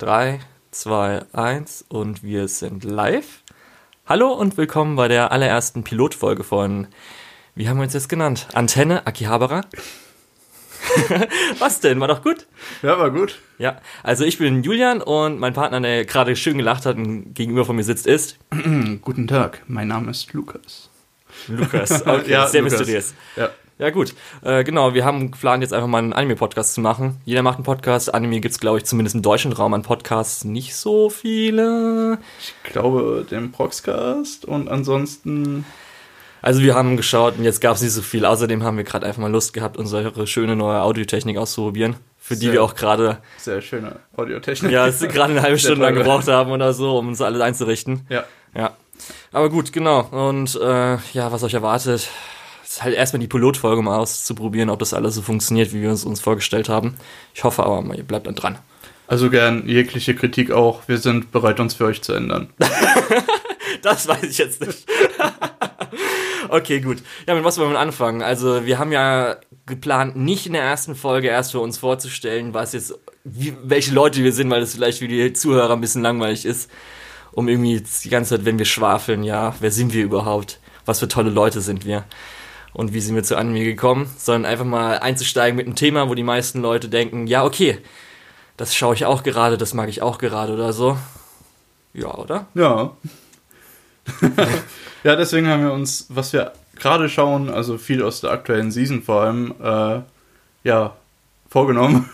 3, 2, 1 und wir sind live. Hallo und willkommen bei der allerersten Pilotfolge von, wie haben wir uns jetzt genannt? Antenne Akihabara? Was denn? War doch gut? Ja, war gut. Ja, also ich bin Julian und mein Partner, der gerade schön gelacht hat und gegenüber von mir sitzt, ist Guten Tag, mein Name ist Lukas. Lukas. Okay, ja, sehr Lukas. mysteriös. Ja. Ja, gut. Äh, genau, wir haben geplant, jetzt einfach mal einen Anime-Podcast zu machen. Jeder macht einen Podcast. Anime gibt's glaube ich, zumindest im deutschen Raum an Podcasts nicht so viele. Ich glaube, den Proxcast und ansonsten. Also wir haben geschaut und jetzt gab's nicht so viel. Außerdem haben wir gerade einfach mal Lust gehabt, unsere schöne neue Audiotechnik auszuprobieren. Für sehr, die wir auch gerade. Sehr schöne Audiotechnik. Ja, gerade eine halbe Stunde lang gebraucht haben oder so, um uns alles einzurichten. Ja. Ja. Aber gut, genau. Und äh, ja, was euch erwartet, halt erstmal die Pilotfolge mal auszuprobieren, ob das alles so funktioniert, wie wir es uns vorgestellt haben. Ich hoffe aber mal, ihr bleibt dann dran. Also gern jegliche Kritik auch. Wir sind bereit, uns für euch zu ändern. das weiß ich jetzt nicht. okay, gut. Ja, mit was wollen wir anfangen? Also, wir haben ja geplant, nicht in der ersten Folge erst für uns vorzustellen, was jetzt, wie, welche Leute wir sind, weil das vielleicht für die Zuhörer ein bisschen langweilig ist. Um irgendwie die ganze Zeit, wenn wir schwafeln, ja, wer sind wir überhaupt? Was für tolle Leute sind wir? Und wie sind wir zu Anime gekommen, sondern einfach mal einzusteigen mit einem Thema, wo die meisten Leute denken, ja, okay, das schaue ich auch gerade, das mag ich auch gerade oder so. Ja, oder? Ja. ja, deswegen haben wir uns, was wir gerade schauen, also viel aus der aktuellen Season vor allem, äh, ja, vorgenommen.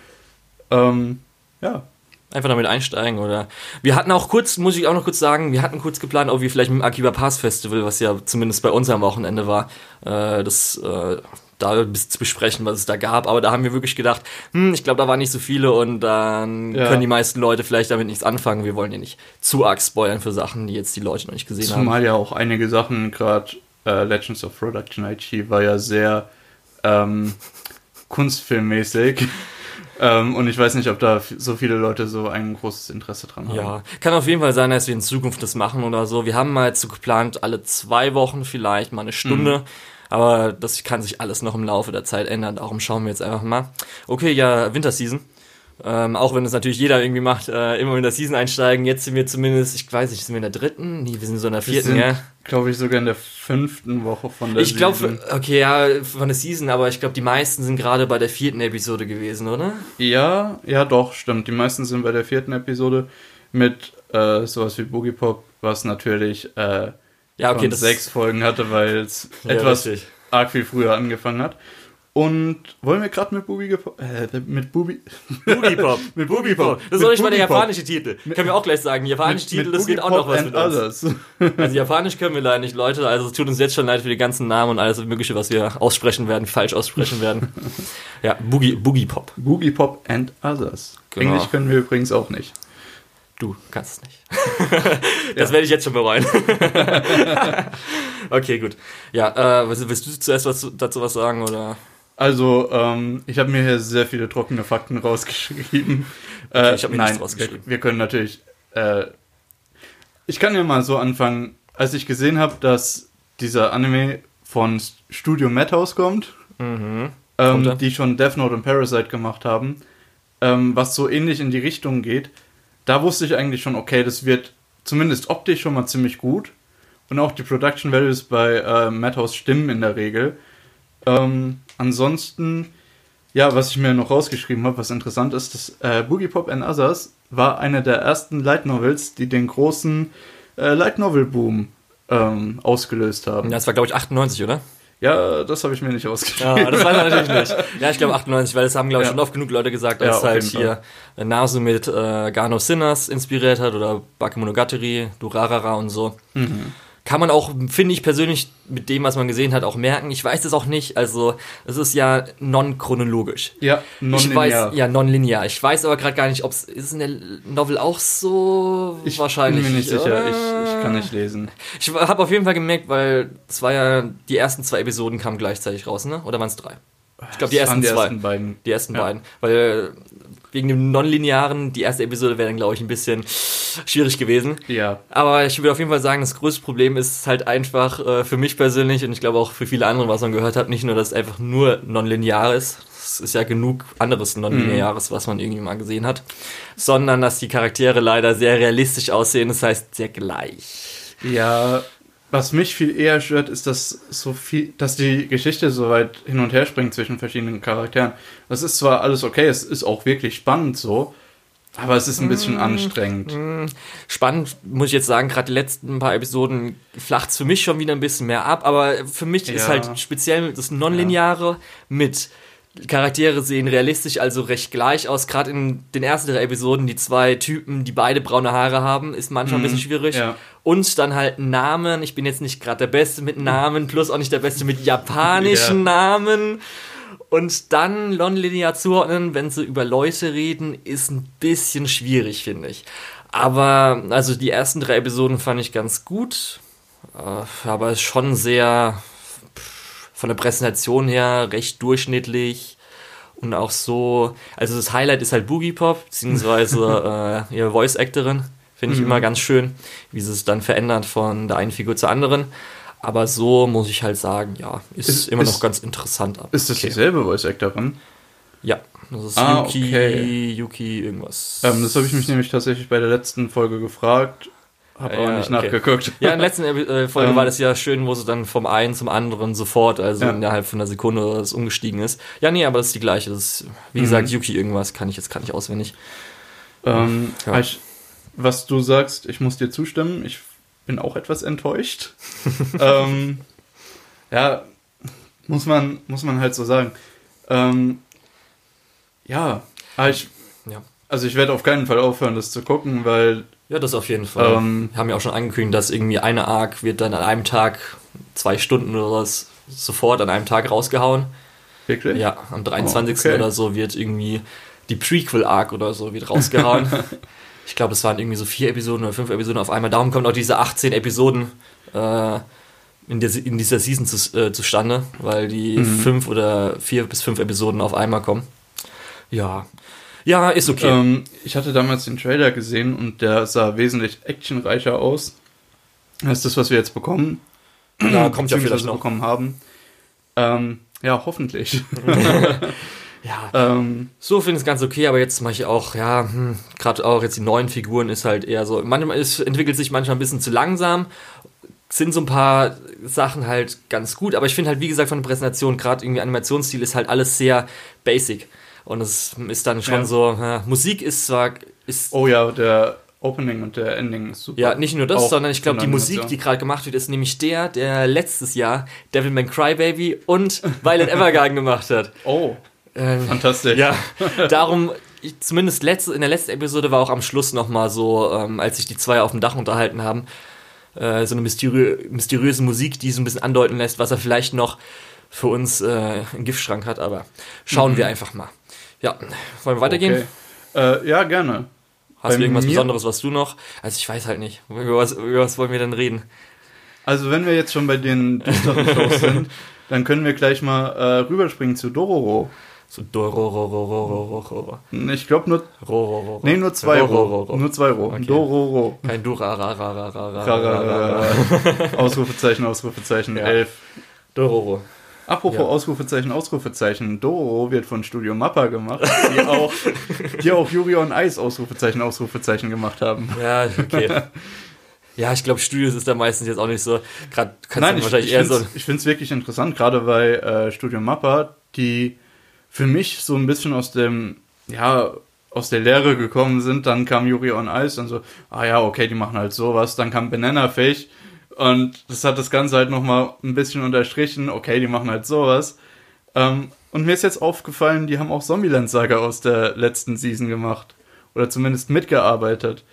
ähm, ja, einfach damit einsteigen oder wir hatten auch kurz, muss ich auch noch kurz sagen, wir hatten kurz geplant, ob wir vielleicht mit dem Akiba Pass Festival, was ja zumindest bei uns am Wochenende war, äh, das äh, da zu besprechen, was es da gab, aber da haben wir wirklich gedacht, hm, ich glaube, da waren nicht so viele und dann ja. können die meisten Leute vielleicht damit nichts anfangen. Wir wollen ja nicht zu arg spoilern für Sachen, die jetzt die Leute noch nicht gesehen Zumal haben. Zumal ja auch einige Sachen, gerade äh, Legends of Production IT war ja sehr ähm, kunstfilmmäßig. Ähm, und ich weiß nicht, ob da so viele Leute so ein großes Interesse dran haben. Ja, kann auf jeden Fall sein, dass wir in Zukunft das machen oder so. Wir haben mal jetzt so geplant, alle zwei Wochen vielleicht mal eine Stunde. Mhm. Aber das kann sich alles noch im Laufe der Zeit ändern. Darum schauen wir jetzt einfach mal. Okay, ja, Winterseason. Ähm, auch wenn es natürlich jeder irgendwie macht, äh, immer in der Season einsteigen. Jetzt sind wir zumindest, ich weiß nicht, sind wir in der dritten? Nee, wir sind so in der vierten, sind, ja. glaube ich, sogar in der fünften Woche von der ich Season. Ich glaube, okay, ja, von der Season, aber ich glaube, die meisten sind gerade bei der vierten Episode gewesen, oder? Ja, ja, doch, stimmt. Die meisten sind bei der vierten Episode mit äh, sowas wie Boogie Pop, was natürlich äh, ja, okay, sechs Folgen hatte, weil es ja, etwas richtig. arg viel früher angefangen hat. Und wollen wir gerade mit Boogie äh, mit Boogie Boogie Pop mit Boogie Pop. Das ist nicht mal der japanische Titel. Können wir auch gleich sagen. Japanische mit, Titel, mit das geht auch noch was mit uns. Others. Also Japanisch können wir leider nicht, Leute. Also es tut uns jetzt schon leid für die ganzen Namen und alles Mögliche, was wir aussprechen werden, falsch aussprechen werden. ja, Boogie Boogie Pop. Boogie Pop and Others. Genau. Englisch können wir übrigens auch nicht. Du kannst es nicht. das ja. werde ich jetzt schon bereuen. okay, gut. Ja, äh, willst du zuerst was, dazu was sagen oder? Also, ähm, ich habe mir hier sehr viele trockene Fakten rausgeschrieben. Okay, ich habe äh, nein, rausgeschrieben. Wir, wir, können natürlich. Äh, ich kann ja mal so anfangen, als ich gesehen habe, dass dieser Anime von Studio Madhouse kommt, mhm. ähm, die schon Death Note und Parasite gemacht haben, ähm, was so ähnlich in die Richtung geht. Da wusste ich eigentlich schon, okay, das wird zumindest optisch schon mal ziemlich gut. Und auch die Production Values bei äh, Madhouse stimmen in der Regel. Ähm, ansonsten, ja, was ich mir noch rausgeschrieben habe, was interessant ist, dass äh, Boogie Pop and Others war eine der ersten Light Novels, die den großen äh, Light Novel Boom ähm, ausgelöst haben. Ja, das war glaube ich 98, oder? Ja, das habe ich mir nicht ausgeschrieben. Ja, das weiß man natürlich nicht. Ja, ich glaube 98, weil das haben, glaube ich, ja. schon oft genug Leute gesagt, dass ja, halt hier Nasu mit äh, Gano Sinners inspiriert hat oder Bakemonogatari, Durarara und so. Mhm kann man auch, finde ich persönlich, mit dem, was man gesehen hat, auch merken. Ich weiß es auch nicht. Also, es ist ja non-chronologisch. Ja, non-linear. Ja, non-linear. Ich weiß aber gerade gar nicht, ob es ist in der Novel auch so ich wahrscheinlich. Ich bin mir nicht sicher. Ich, ich, kann nicht lesen. Ich habe auf jeden Fall gemerkt, weil es war ja, die ersten zwei Episoden kamen gleichzeitig raus, ne? Oder waren es drei? Ich glaube, die ersten die zwei. Ersten beiden. Die ersten ja. beiden. Weil wegen dem Nonlinearen, die erste Episode wäre dann, glaube ich, ein bisschen schwierig gewesen. Ja. Aber ich würde auf jeden Fall sagen, das größte Problem ist halt einfach äh, für mich persönlich und ich glaube auch für viele andere, was man gehört hat, nicht nur, dass es einfach nur nonlinear ist, es ist ja genug anderes Non-Lineares, mhm. was man irgendwie mal gesehen hat. Sondern, dass die Charaktere leider sehr realistisch aussehen, das heißt sehr gleich. Ja, was mich viel eher stört, ist, dass so viel, dass die Geschichte so weit hin und her springt zwischen verschiedenen Charakteren. Das ist zwar alles okay, es ist auch wirklich spannend so, aber es ist ein bisschen mmh, anstrengend. Mmh. Spannend, muss ich jetzt sagen, gerade die letzten paar Episoden flacht es für mich schon wieder ein bisschen mehr ab, aber für mich ja. ist halt speziell das Nonlineare ja. mit Charaktere sehen realistisch, also recht gleich aus. Gerade in den ersten drei Episoden, die zwei Typen, die beide braune Haare haben, ist manchmal mhm, ein bisschen schwierig. Ja. Und dann halt Namen. Ich bin jetzt nicht gerade der Beste mit Namen, plus auch nicht der Beste mit japanischen ja. Namen. Und dann non-linear zuordnen, wenn sie über Leute reden, ist ein bisschen schwierig, finde ich. Aber, also die ersten drei Episoden fand ich ganz gut. Äh, aber es ist schon sehr von der Präsentation her recht durchschnittlich und auch so, also das Highlight ist halt Boogie Pop, beziehungsweise äh, ihre Voice-Actorin, finde ich mhm. immer ganz schön, wie sie es dann verändert von der einen Figur zur anderen. Aber so muss ich halt sagen, ja, ist, ist immer ist, noch ganz interessant. Ist das okay. dieselbe Voice-Actorin? Ja, das ist ah, Yuki, okay. Yuki irgendwas. Ähm, das habe ich mich nämlich tatsächlich bei der letzten Folge gefragt hab ja, nicht okay. nachgeguckt. Ja, in der letzten äh, Folge um, war das ja schön, wo sie dann vom einen zum anderen sofort, also ja. innerhalb von einer Sekunde das umgestiegen ist. Ja, nee, aber das ist die gleiche. Das ist, wie mhm. gesagt, Yuki irgendwas kann ich jetzt gar nicht auswendig. Ähm, ja. ich, was du sagst, ich muss dir zustimmen. Ich bin auch etwas enttäuscht. ähm, ja, muss man, muss man halt so sagen. Ähm, ja, ich, ja, also ich werde auf keinen Fall aufhören, das zu gucken, weil ja, das auf jeden Fall. Ähm, Wir haben ja auch schon angekündigt, dass irgendwie eine Arc wird dann an einem Tag, zwei Stunden oder was, sofort an einem Tag rausgehauen. Wirklich? Ja, am 23. Oh, okay. oder so wird irgendwie die Prequel-Arc oder so wird rausgehauen. ich glaube, es waren irgendwie so vier Episoden oder fünf Episoden auf einmal. Darum kommen auch diese 18 Episoden äh, in, der, in, dieser Season zu, äh, zustande, weil die mhm. fünf oder vier bis fünf Episoden auf einmal kommen. Ja, ja, ist okay. Ähm, ich hatte damals den Trailer gesehen und der sah wesentlich actionreicher aus als das, was wir jetzt bekommen. Ja, kommt ja vielleicht noch. bekommen haben. Ähm, ja, hoffentlich. ja, ähm, so finde ich es ganz okay, aber jetzt mache ich auch, ja, hm, gerade auch jetzt die neuen Figuren ist halt eher so, manchmal es entwickelt sich manchmal ein bisschen zu langsam, sind so ein paar Sachen halt ganz gut, aber ich finde halt, wie gesagt, von der Präsentation, gerade irgendwie Animationsstil ist halt alles sehr basic. Und es ist dann schon ja. so, ja, Musik ist zwar. Ist oh ja, der Opening und der Ending ist super. Ja, nicht nur das, Auch sondern ich glaube, die Musik, die gerade gemacht wird, ist nämlich der, der letztes Jahr Devilman Crybaby und Violet Evergarden gemacht hat. Oh. Ähm, fantastisch. Ja, darum, ich, zumindest letzte, in der letzten Episode war auch am Schluss nochmal so, ähm, als sich die zwei auf dem Dach unterhalten haben, äh, so eine mysteriö mysteriöse Musik, die so ein bisschen andeuten lässt, was er vielleicht noch für uns äh, im Giftschrank hat, aber schauen mhm. wir einfach mal. Ja, wollen wir weitergehen? Okay. Äh, ja, gerne. Hast Bei du irgendwas Besonderes, was du noch? Also ich weiß halt nicht. Über was, über was wollen wir denn reden? Also wenn wir jetzt schon bei den düsteren Shows sind, dann können wir gleich mal äh, rüberspringen zu Dororo. Zu Dororo. Ich glaube nur. Rororo. Nee, nur zwei Ro. Nur zwei Ro. Okay. Dororo. Kein Durararararara. Apropos ja. Ausrufezeichen, Ausrufezeichen, Doro wird von Studio Mappa gemacht, die auch, die auch Yuri on Ice Ausrufezeichen, Ausrufezeichen gemacht haben. Ja, okay. Ja, ich glaube, Studios ist da meistens jetzt auch nicht so. Gerade Nein, ich, wahrscheinlich ich eher so. Ich finde es wirklich interessant, gerade weil äh, Studio Mappa, die für mich so ein bisschen aus dem, ja, aus der Lehre gekommen sind. Dann kam Yuri on Ice und so, ah ja, okay, die machen halt sowas. Dann kam Banana Fish und das hat das Ganze halt nochmal ein bisschen unterstrichen. Okay, die machen halt sowas. Ähm, und mir ist jetzt aufgefallen, die haben auch Zombieland Saga aus der letzten Season gemacht. Oder zumindest mitgearbeitet.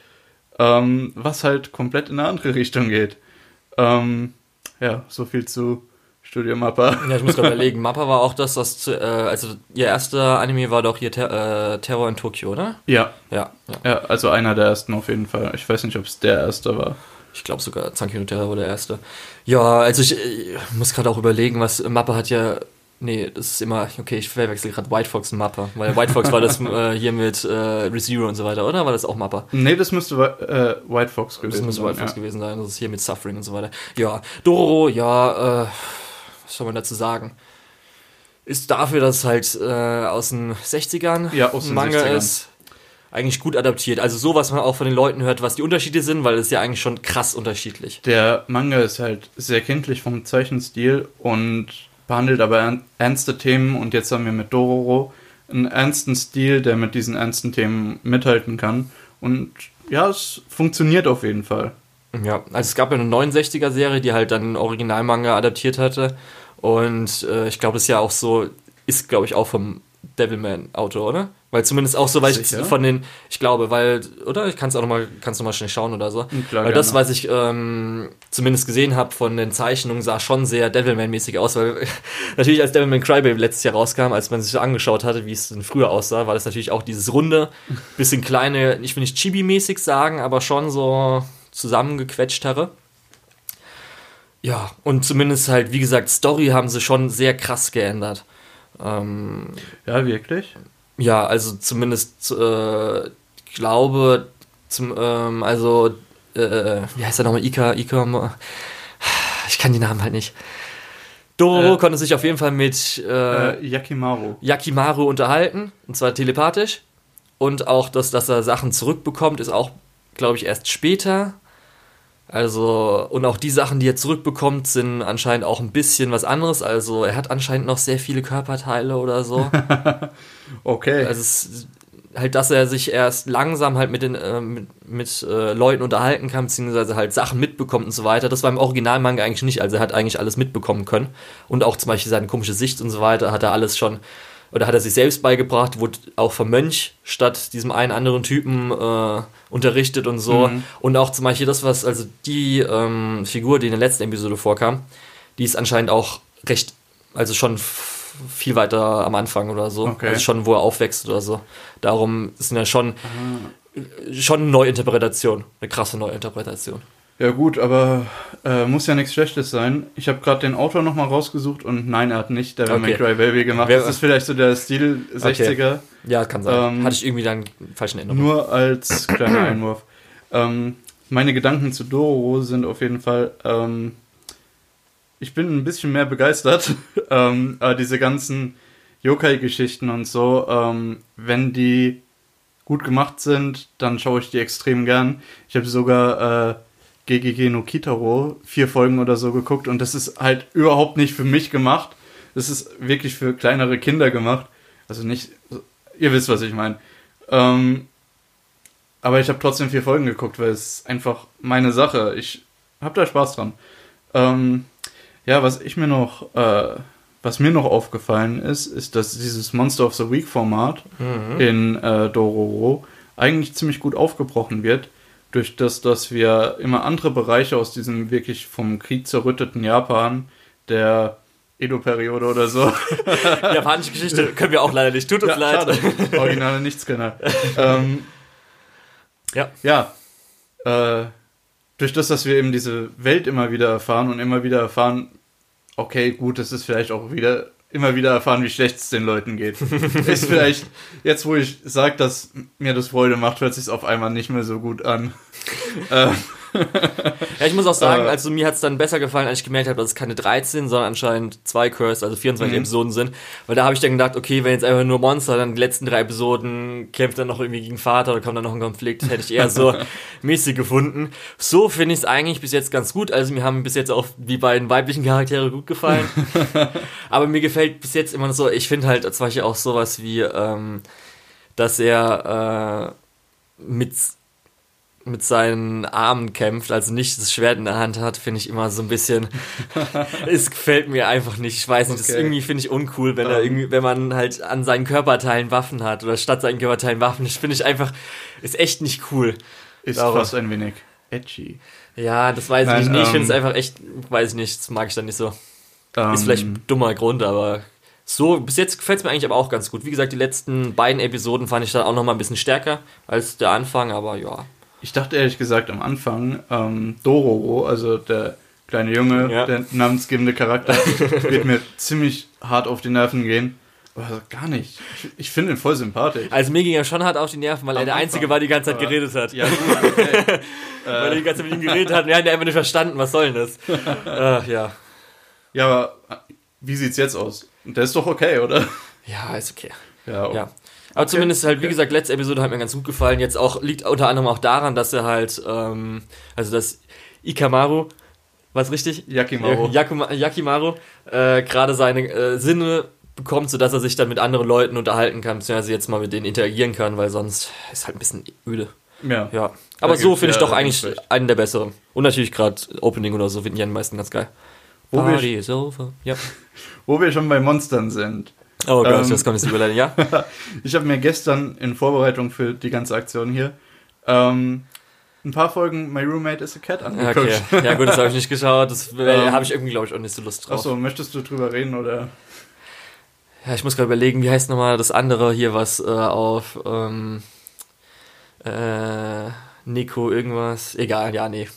Ähm, was halt komplett in eine andere Richtung geht. Ähm, ja, so viel zu Studio Mappa. Ja, ich muss gerade überlegen. Mappa war auch das, was, äh, also ihr erster Anime war doch hier Ter äh, Terror in Tokio, oder? Ja. ja. Ja. Ja, also einer der ersten auf jeden Fall. Ich weiß nicht, ob es der erste war. Ich glaube sogar Zankyo Terra war der erste. Ja, also ich, ich muss gerade auch überlegen, was Mappe hat ja. Nee, das ist immer, okay, ich verwechsel gerade White Fox und Mappa, weil White Fox war das äh, hier mit äh, ReZero und so weiter, oder? War das auch Mappa? Nee, das müsste äh, White Fox gewesen sein. Das müsste White Fox ja. gewesen sein, das ist hier mit Suffering und so weiter. Ja, Dororo, ja, äh, was soll man dazu sagen? ist dafür, dass es halt äh, aus den 60ern ja, aus den Manga 60ern. ist, eigentlich gut adaptiert. Also so, was man auch von den Leuten hört, was die Unterschiede sind, weil es ja eigentlich schon krass unterschiedlich. Der Manga ist halt sehr kindlich vom Zeichenstil und behandelt aber ernste Themen und jetzt haben wir mit Dororo einen ernsten Stil, der mit diesen ernsten Themen mithalten kann. Und ja, es funktioniert auf jeden Fall. Ja, also es gab ja eine 69er-Serie, die halt dann den Originalmanga adaptiert hatte. Und äh, ich glaube, es ist ja auch so, ist glaube ich auch vom Devilman-Autor, oder? Weil zumindest auch so, weil Sicher? ich von den, ich glaube, weil, oder? Ich kann es auch nochmal, kannst du mal schnell schauen oder so. Hm, klar, weil das, was ich ähm, zumindest gesehen habe von den Zeichnungen, sah schon sehr Devilman-mäßig aus, weil natürlich als Devilman Crybaby letztes Jahr rauskam, als man sich so angeschaut hatte, wie es denn früher aussah, war das natürlich auch dieses runde, bisschen kleine, ich will nicht Chibi-mäßig sagen, aber schon so zusammengequetschtere. Ja, und zumindest halt, wie gesagt, Story haben sie schon sehr krass geändert. Ähm, ja, wirklich? Ja, also zumindest, äh, ich glaube, zum, ähm, also, äh, wie heißt er nochmal? Ika, Ika, ich kann die Namen halt nicht. Dororo äh, konnte sich auf jeden Fall mit äh, äh, Yakimaru. Yakimaru unterhalten, und zwar telepathisch. Und auch, dass, dass er Sachen zurückbekommt, ist auch, glaube ich, erst später. Also, und auch die Sachen, die er zurückbekommt, sind anscheinend auch ein bisschen was anderes. Also, er hat anscheinend noch sehr viele Körperteile oder so. okay. Also, es, halt, dass er sich erst langsam halt mit den äh, mit, mit äh, Leuten unterhalten kann, beziehungsweise halt Sachen mitbekommt und so weiter. Das war im Originalmanga eigentlich nicht. Also, er hat eigentlich alles mitbekommen können. Und auch zum Beispiel seine komische Sicht und so weiter hat er alles schon oder hat er sich selbst beigebracht, wurde auch vom Mönch statt diesem einen anderen Typen äh, unterrichtet und so. Mhm. Und auch zum Beispiel das, was, also die ähm, Figur, die in der letzten Episode vorkam, die ist anscheinend auch recht, also schon viel weiter am Anfang oder so. Okay. Also schon, wo er aufwächst oder so. Darum ist ja schon, mhm. schon eine Neuinterpretation, eine krasse Neuinterpretation. Ja gut, aber äh, muss ja nichts Schlechtes sein. Ich habe gerade den Autor nochmal rausgesucht und nein, er hat nicht Devil okay. May Cry Baby gemacht. Wer, das ist vielleicht so der Stil 60er. Okay. Ja, kann sein. Ähm, Hatte ich irgendwie dann falschen Erinnerungen. Nur als kleiner Einwurf. Ähm, meine Gedanken zu Dororo sind auf jeden Fall, ähm, ich bin ein bisschen mehr begeistert. ähm, aber diese ganzen Yokai-Geschichten und so, ähm, wenn die gut gemacht sind, dann schaue ich die extrem gern. Ich habe sogar äh, GGG no Kitaro vier Folgen oder so geguckt und das ist halt überhaupt nicht für mich gemacht. Das ist wirklich für kleinere Kinder gemacht. Also nicht, ihr wisst, was ich meine. Ähm, aber ich habe trotzdem vier Folgen geguckt, weil es einfach meine Sache. Ich habe da Spaß dran. Ähm, ja, was ich mir noch, äh, was mir noch aufgefallen ist, ist, dass dieses Monster of the Week Format mhm. in äh, Dororo eigentlich ziemlich gut aufgebrochen wird durch das, dass wir immer andere Bereiche aus diesem wirklich vom Krieg zerrütteten Japan, der Edo-Periode oder so. Japanische Geschichte können wir auch leider nicht. Tut uns ja, leid. Schade. Originale Nichtskönner. ähm, ja. Ja. Äh, durch das, dass wir eben diese Welt immer wieder erfahren und immer wieder erfahren, okay, gut, das ist vielleicht auch wieder immer wieder erfahren, wie schlecht es den Leuten geht. ist vielleicht, jetzt wo ich sage, dass mir das Freude macht, hört sich auf einmal nicht mehr so gut an. äh, ja, ich muss auch sagen, also mir hat es dann besser gefallen, als ich gemerkt habe, dass es keine 13, sondern anscheinend zwei Curse, also 24 mhm. Episoden sind. Weil da habe ich dann gedacht, okay, wenn jetzt einfach nur Monster, dann die letzten drei Episoden kämpft dann noch irgendwie gegen Vater oder kommt dann noch ein Konflikt, hätte ich eher so mäßig gefunden. So finde ich es eigentlich bis jetzt ganz gut. Also mir haben bis jetzt auch die beiden weiblichen Charaktere gut gefallen. Aber mir gefällt bis jetzt immer so, ich finde halt zum Beispiel auch sowas wie, ähm, dass er äh, mit mit seinen Armen kämpft, also nicht das Schwert in der Hand hat, finde ich immer so ein bisschen. es gefällt mir einfach nicht. Ich weiß nicht, okay. das irgendwie finde ich uncool, wenn um. er ähm. irgendwie, wenn man halt an seinen Körperteilen Waffen hat oder statt seinen Körperteilen Waffen. Das finde ich einfach, ist echt nicht cool. Ist Darum. fast ein wenig edgy. Ja, das weiß Nein, ich nicht. Ähm, ich finde es einfach echt, weiß ich nicht, das mag ich dann nicht so. Ähm, ist vielleicht ein dummer Grund, aber so, bis jetzt gefällt es mir eigentlich aber auch ganz gut. Wie gesagt, die letzten beiden Episoden fand ich dann auch noch mal ein bisschen stärker als der Anfang, aber ja. Ich dachte ehrlich gesagt am Anfang, ähm, Dororo, also der kleine Junge, ja. der namensgebende Charakter, wird mir ziemlich hart auf die Nerven gehen. Aber gar nicht. Ich, ich finde ihn voll sympathisch. Also mir ging er schon hart auf die Nerven, weil Am er der Einzige war, der die ganze Zeit geredet hat. Ja, gut, okay. weil er die ganze Zeit mit ihm geredet hat und er hat einfach nicht verstanden, was soll denn das? Ach, ja. Ja, aber wie sieht's jetzt aus? Der ist doch okay, oder? Ja, ist okay. Ja, okay. ja. Aber okay. zumindest halt, wie gesagt, letzte Episode hat mir ganz gut gefallen. Jetzt auch, liegt unter anderem auch daran, dass er halt, ähm, also dass Ikamaru, was richtig? Yakimaru. Yakuma, Yakimaru, äh, gerade seine äh, Sinne bekommt, sodass er sich dann mit anderen Leuten unterhalten kann, beziehungsweise jetzt mal mit denen interagieren kann, weil sonst ist halt ein bisschen öde. Ja. ja. Aber so finde ich doch eigentlich einen der besseren. Und natürlich gerade Opening oder so finden die am meisten ganz geil. Wo Party is over. Ja. Wo wir schon bei Monstern sind. Oh Gott, ähm, das kommt jetzt überleiten, ja? ich habe mir gestern in Vorbereitung für die ganze Aktion hier ähm, ein paar Folgen My Roommate is a Cat angeguckt. Okay. Ja gut, das habe ich nicht geschaut. Das ähm, habe ich irgendwie, glaube ich, auch nicht so Lust drauf. Achso, möchtest du drüber reden oder? Ja, ich muss gerade überlegen, wie heißt nochmal das andere hier, was äh, auf ähm, äh, Nico irgendwas. Egal, ja, nee.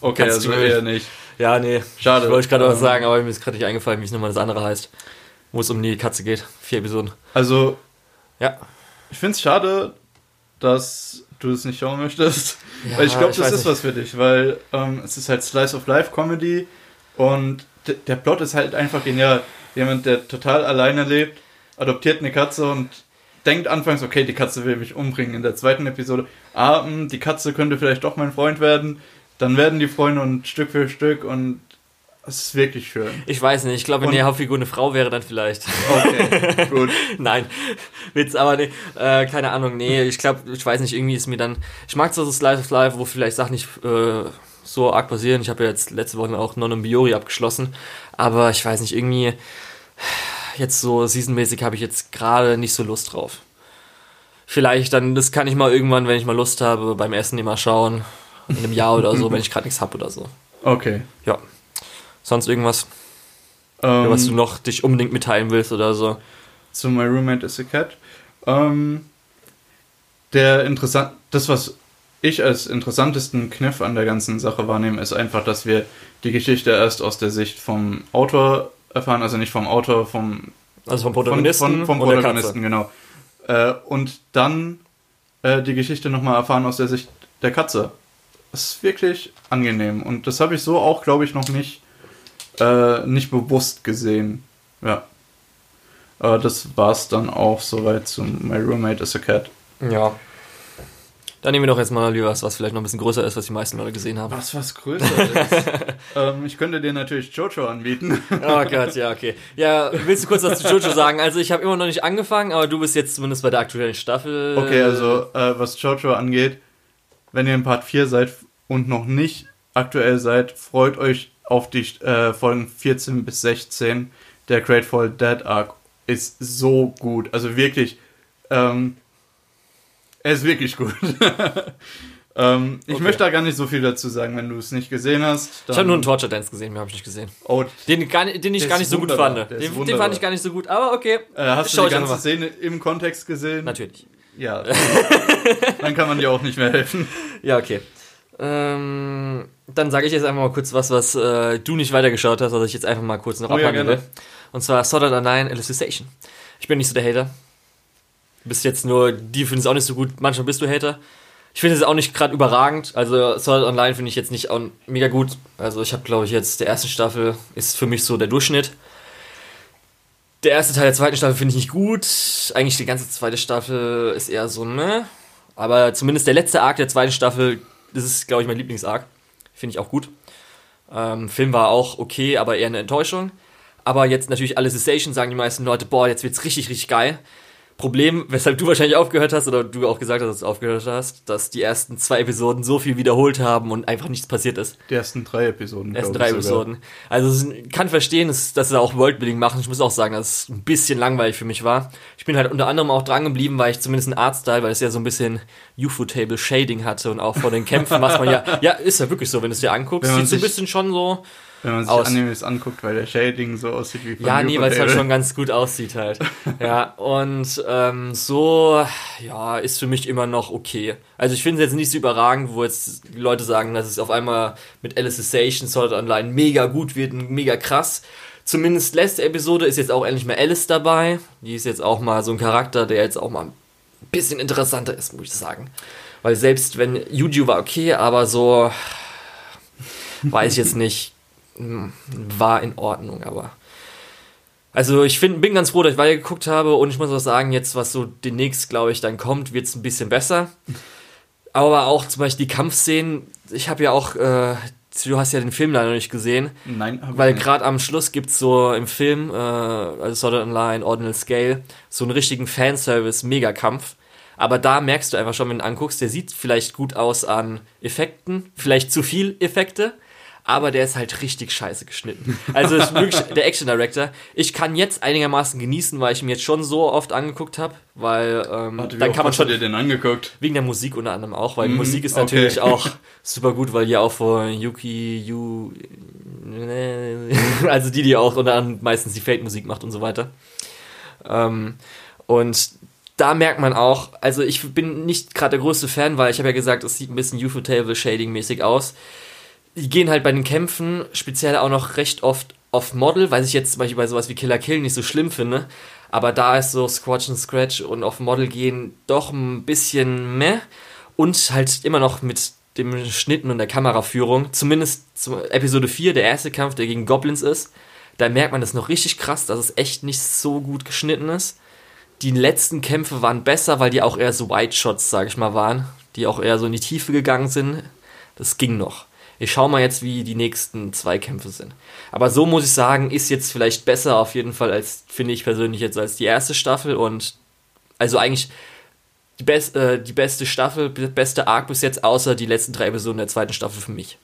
Okay, Kannst also eher nicht. Ja, nee. Schade. Wollte ich gerade ähm, was sagen, aber mir ist gerade nicht eingefallen, wie es nochmal das andere heißt. Wo es um die Katze geht. Vier Episoden. Also. Ja. Ich finde es schade, dass du es nicht schauen möchtest. Ja, weil ich glaube, das ist nicht. was für dich, weil ähm, es ist halt Slice of Life Comedy und der Plot ist halt einfach genial. Jemand, der total alleine lebt, adoptiert eine Katze und denkt anfangs, okay, die Katze will mich umbringen. In der zweiten Episode, ah, hm, die Katze könnte vielleicht doch mein Freund werden. Dann werden die Freunde und Stück für Stück und es ist wirklich schön. Ich weiß nicht, ich glaube, wenn die Hauptfigur eine Frau wäre, dann vielleicht. Okay, gut. Nein, Witz, aber nee, äh, keine Ahnung, nee, ich glaube, ich weiß nicht, irgendwie ist mir dann, ich mag so das Slice of Life, wo vielleicht Sachen nicht äh, so arg passieren. Ich habe ja jetzt letzte Woche auch Non Biori abgeschlossen, aber ich weiß nicht, irgendwie jetzt so seasonmäßig habe ich jetzt gerade nicht so Lust drauf. Vielleicht dann, das kann ich mal irgendwann, wenn ich mal Lust habe, beim Essen immer schauen. In einem Jahr oder so, wenn ich gerade nichts habe oder so. Okay. Ja. Sonst irgendwas, ähm, was du noch dich unbedingt mitteilen willst oder so? Zu My Roommate is a Cat. Ähm, der interessant, das, was ich als interessantesten Kniff an der ganzen Sache wahrnehme, ist einfach, dass wir die Geschichte erst aus der Sicht vom Autor erfahren, also nicht vom Autor, vom also vom Protagonisten, von, vom, vom Protagonisten, genau. Äh, und dann äh, die Geschichte nochmal erfahren aus der Sicht der Katze. Das ist wirklich angenehm und das habe ich so auch, glaube ich, noch nicht, äh, nicht bewusst gesehen. Ja. Aber das war's dann auch soweit zu My Roommate is a Cat. Ja, dann nehmen wir doch jetzt mal lieber was, was vielleicht noch ein bisschen größer ist, was die meisten Leute gesehen haben. Was, was größer ist? ähm, ich könnte dir natürlich Jojo anbieten. oh Gott, ja, okay. Ja, willst du kurz was zu Jojo sagen? Also ich habe immer noch nicht angefangen, aber du bist jetzt zumindest bei der aktuellen Staffel. Okay, also äh, was Jojo angeht, wenn ihr in Part 4 seid und noch nicht aktuell seid, freut euch auf die äh, Folgen 14 bis 16. Der Grateful Dead Arc ist so gut. Also wirklich, ähm, er ist wirklich gut. ähm, ich okay. möchte da gar nicht so viel dazu sagen, wenn du es nicht gesehen hast. Ich habe nur einen Torture Dance gesehen, mehr habe ich nicht gesehen. Oh, den, gar, den ich gar nicht so gut fand. Den, den, fand ich gar nicht so gut, aber okay. Äh, hast du die ganze Szene im Kontext gesehen? Natürlich. Ja. dann kann man dir auch nicht mehr helfen. Ja, okay. Ähm, dann sage ich jetzt einfach mal kurz was, was äh, du nicht weitergeschaut hast, was ich jetzt einfach mal kurz noch oh, abhandeln ja, will. Und zwar Sword Art Online Alicization. Ich bin nicht so der Hater bist jetzt nur, die finden es auch nicht so gut, manchmal bist du Hater. Ich finde es auch nicht gerade überragend. Also Sword Online finde ich jetzt nicht auch mega gut. Also ich habe, glaube ich, jetzt der erste Staffel ist für mich so der Durchschnitt. Der erste Teil der zweiten Staffel finde ich nicht gut. Eigentlich die ganze zweite Staffel ist eher so, ne? Aber zumindest der letzte Arc der zweiten Staffel, das ist, glaube ich, mein Lieblingsarc. Finde ich auch gut. Ähm, Film war auch okay, aber eher eine Enttäuschung. Aber jetzt natürlich Alicization sagen die meisten Leute, boah, jetzt wird's richtig, richtig geil. Problem, weshalb du wahrscheinlich aufgehört hast oder du auch gesagt hast, dass du aufgehört hast, dass die ersten zwei Episoden so viel wiederholt haben und einfach nichts passiert ist. Die ersten drei Episoden. Die ersten drei Episoden. Also ich kann verstehen, dass, dass sie auch Worldbuilding machen. Ich muss auch sagen, dass es ein bisschen langweilig für mich war. Ich bin halt unter anderem auch dran geblieben, weil ich zumindest ein Artstyle, weil es ja so ein bisschen UFO-Table Shading hatte und auch vor den Kämpfen, was man ja, ja, ist ja wirklich so, wenn du es dir anguckst, sieht so ein bisschen schon so wenn man sich aus. Animes anguckt, weil der Shading so aussieht wie von Ja, nee, weil es halt schon ganz gut aussieht halt. ja, und ähm, so, ja, ist für mich immer noch okay. Also ich finde es jetzt nicht so überragend, wo jetzt Leute sagen, dass es auf einmal mit Alicization Sword Online mega gut wird und mega krass. Zumindest letzte Episode ist jetzt auch endlich mal Alice dabei. Die ist jetzt auch mal so ein Charakter, der jetzt auch mal ein bisschen interessanter ist, muss ich sagen. Weil selbst wenn Yuju war okay, aber so weiß ich jetzt nicht war in Ordnung, aber Also ich find, bin ganz froh, dass ich weitergeguckt habe und ich muss auch sagen, jetzt was so demnächst, glaube ich, dann kommt, wird es ein bisschen besser. Aber auch zum Beispiel die Kampfszenen, ich habe ja auch, äh, du hast ja den Film leider noch nicht gesehen. Nein, Weil gerade am Schluss gibt es so im Film, äh, also Sword Online, Ordinal Scale, so einen richtigen Fanservice-Megakampf. Aber da merkst du einfach schon, wenn du anguckst, der sieht vielleicht gut aus an Effekten, vielleicht zu viel Effekte, aber der ist halt richtig scheiße geschnitten. Also ist wirklich der Action Director. Ich kann jetzt einigermaßen genießen, weil ich ihn jetzt schon so oft angeguckt habe, weil ähm, Warte, dann kann man schon. Du dir den angeguckt? Wegen der Musik unter anderem auch, weil mhm, die Musik ist natürlich okay. auch super gut, weil die auch von Yuki Yu, also die, die auch unter anderem meistens die Fate-Musik macht und so weiter. Ähm, und da merkt man auch, also ich bin nicht gerade der größte Fan, weil ich habe ja gesagt, es sieht ein bisschen UFO-Table Shading-mäßig aus die gehen halt bei den Kämpfen speziell auch noch recht oft auf Model, was ich jetzt zum Beispiel bei sowas wie Killer Kill nicht so schlimm finde. Aber da ist so Squatch and Scratch und auf Model gehen doch ein bisschen meh. Und halt immer noch mit dem Schnitten und der Kameraführung. Zumindest zum Episode 4, der erste Kampf, der gegen Goblins ist. Da merkt man das noch richtig krass, dass es echt nicht so gut geschnitten ist. Die letzten Kämpfe waren besser, weil die auch eher so White Shots, sag ich mal, waren. Die auch eher so in die Tiefe gegangen sind. Das ging noch ich schaue mal jetzt, wie die nächsten zwei Kämpfe sind. Aber so muss ich sagen, ist jetzt vielleicht besser auf jeden Fall als, finde ich persönlich jetzt, als die erste Staffel und also eigentlich die, best, äh, die beste Staffel, beste Arc bis jetzt, außer die letzten drei Episoden der zweiten Staffel für mich.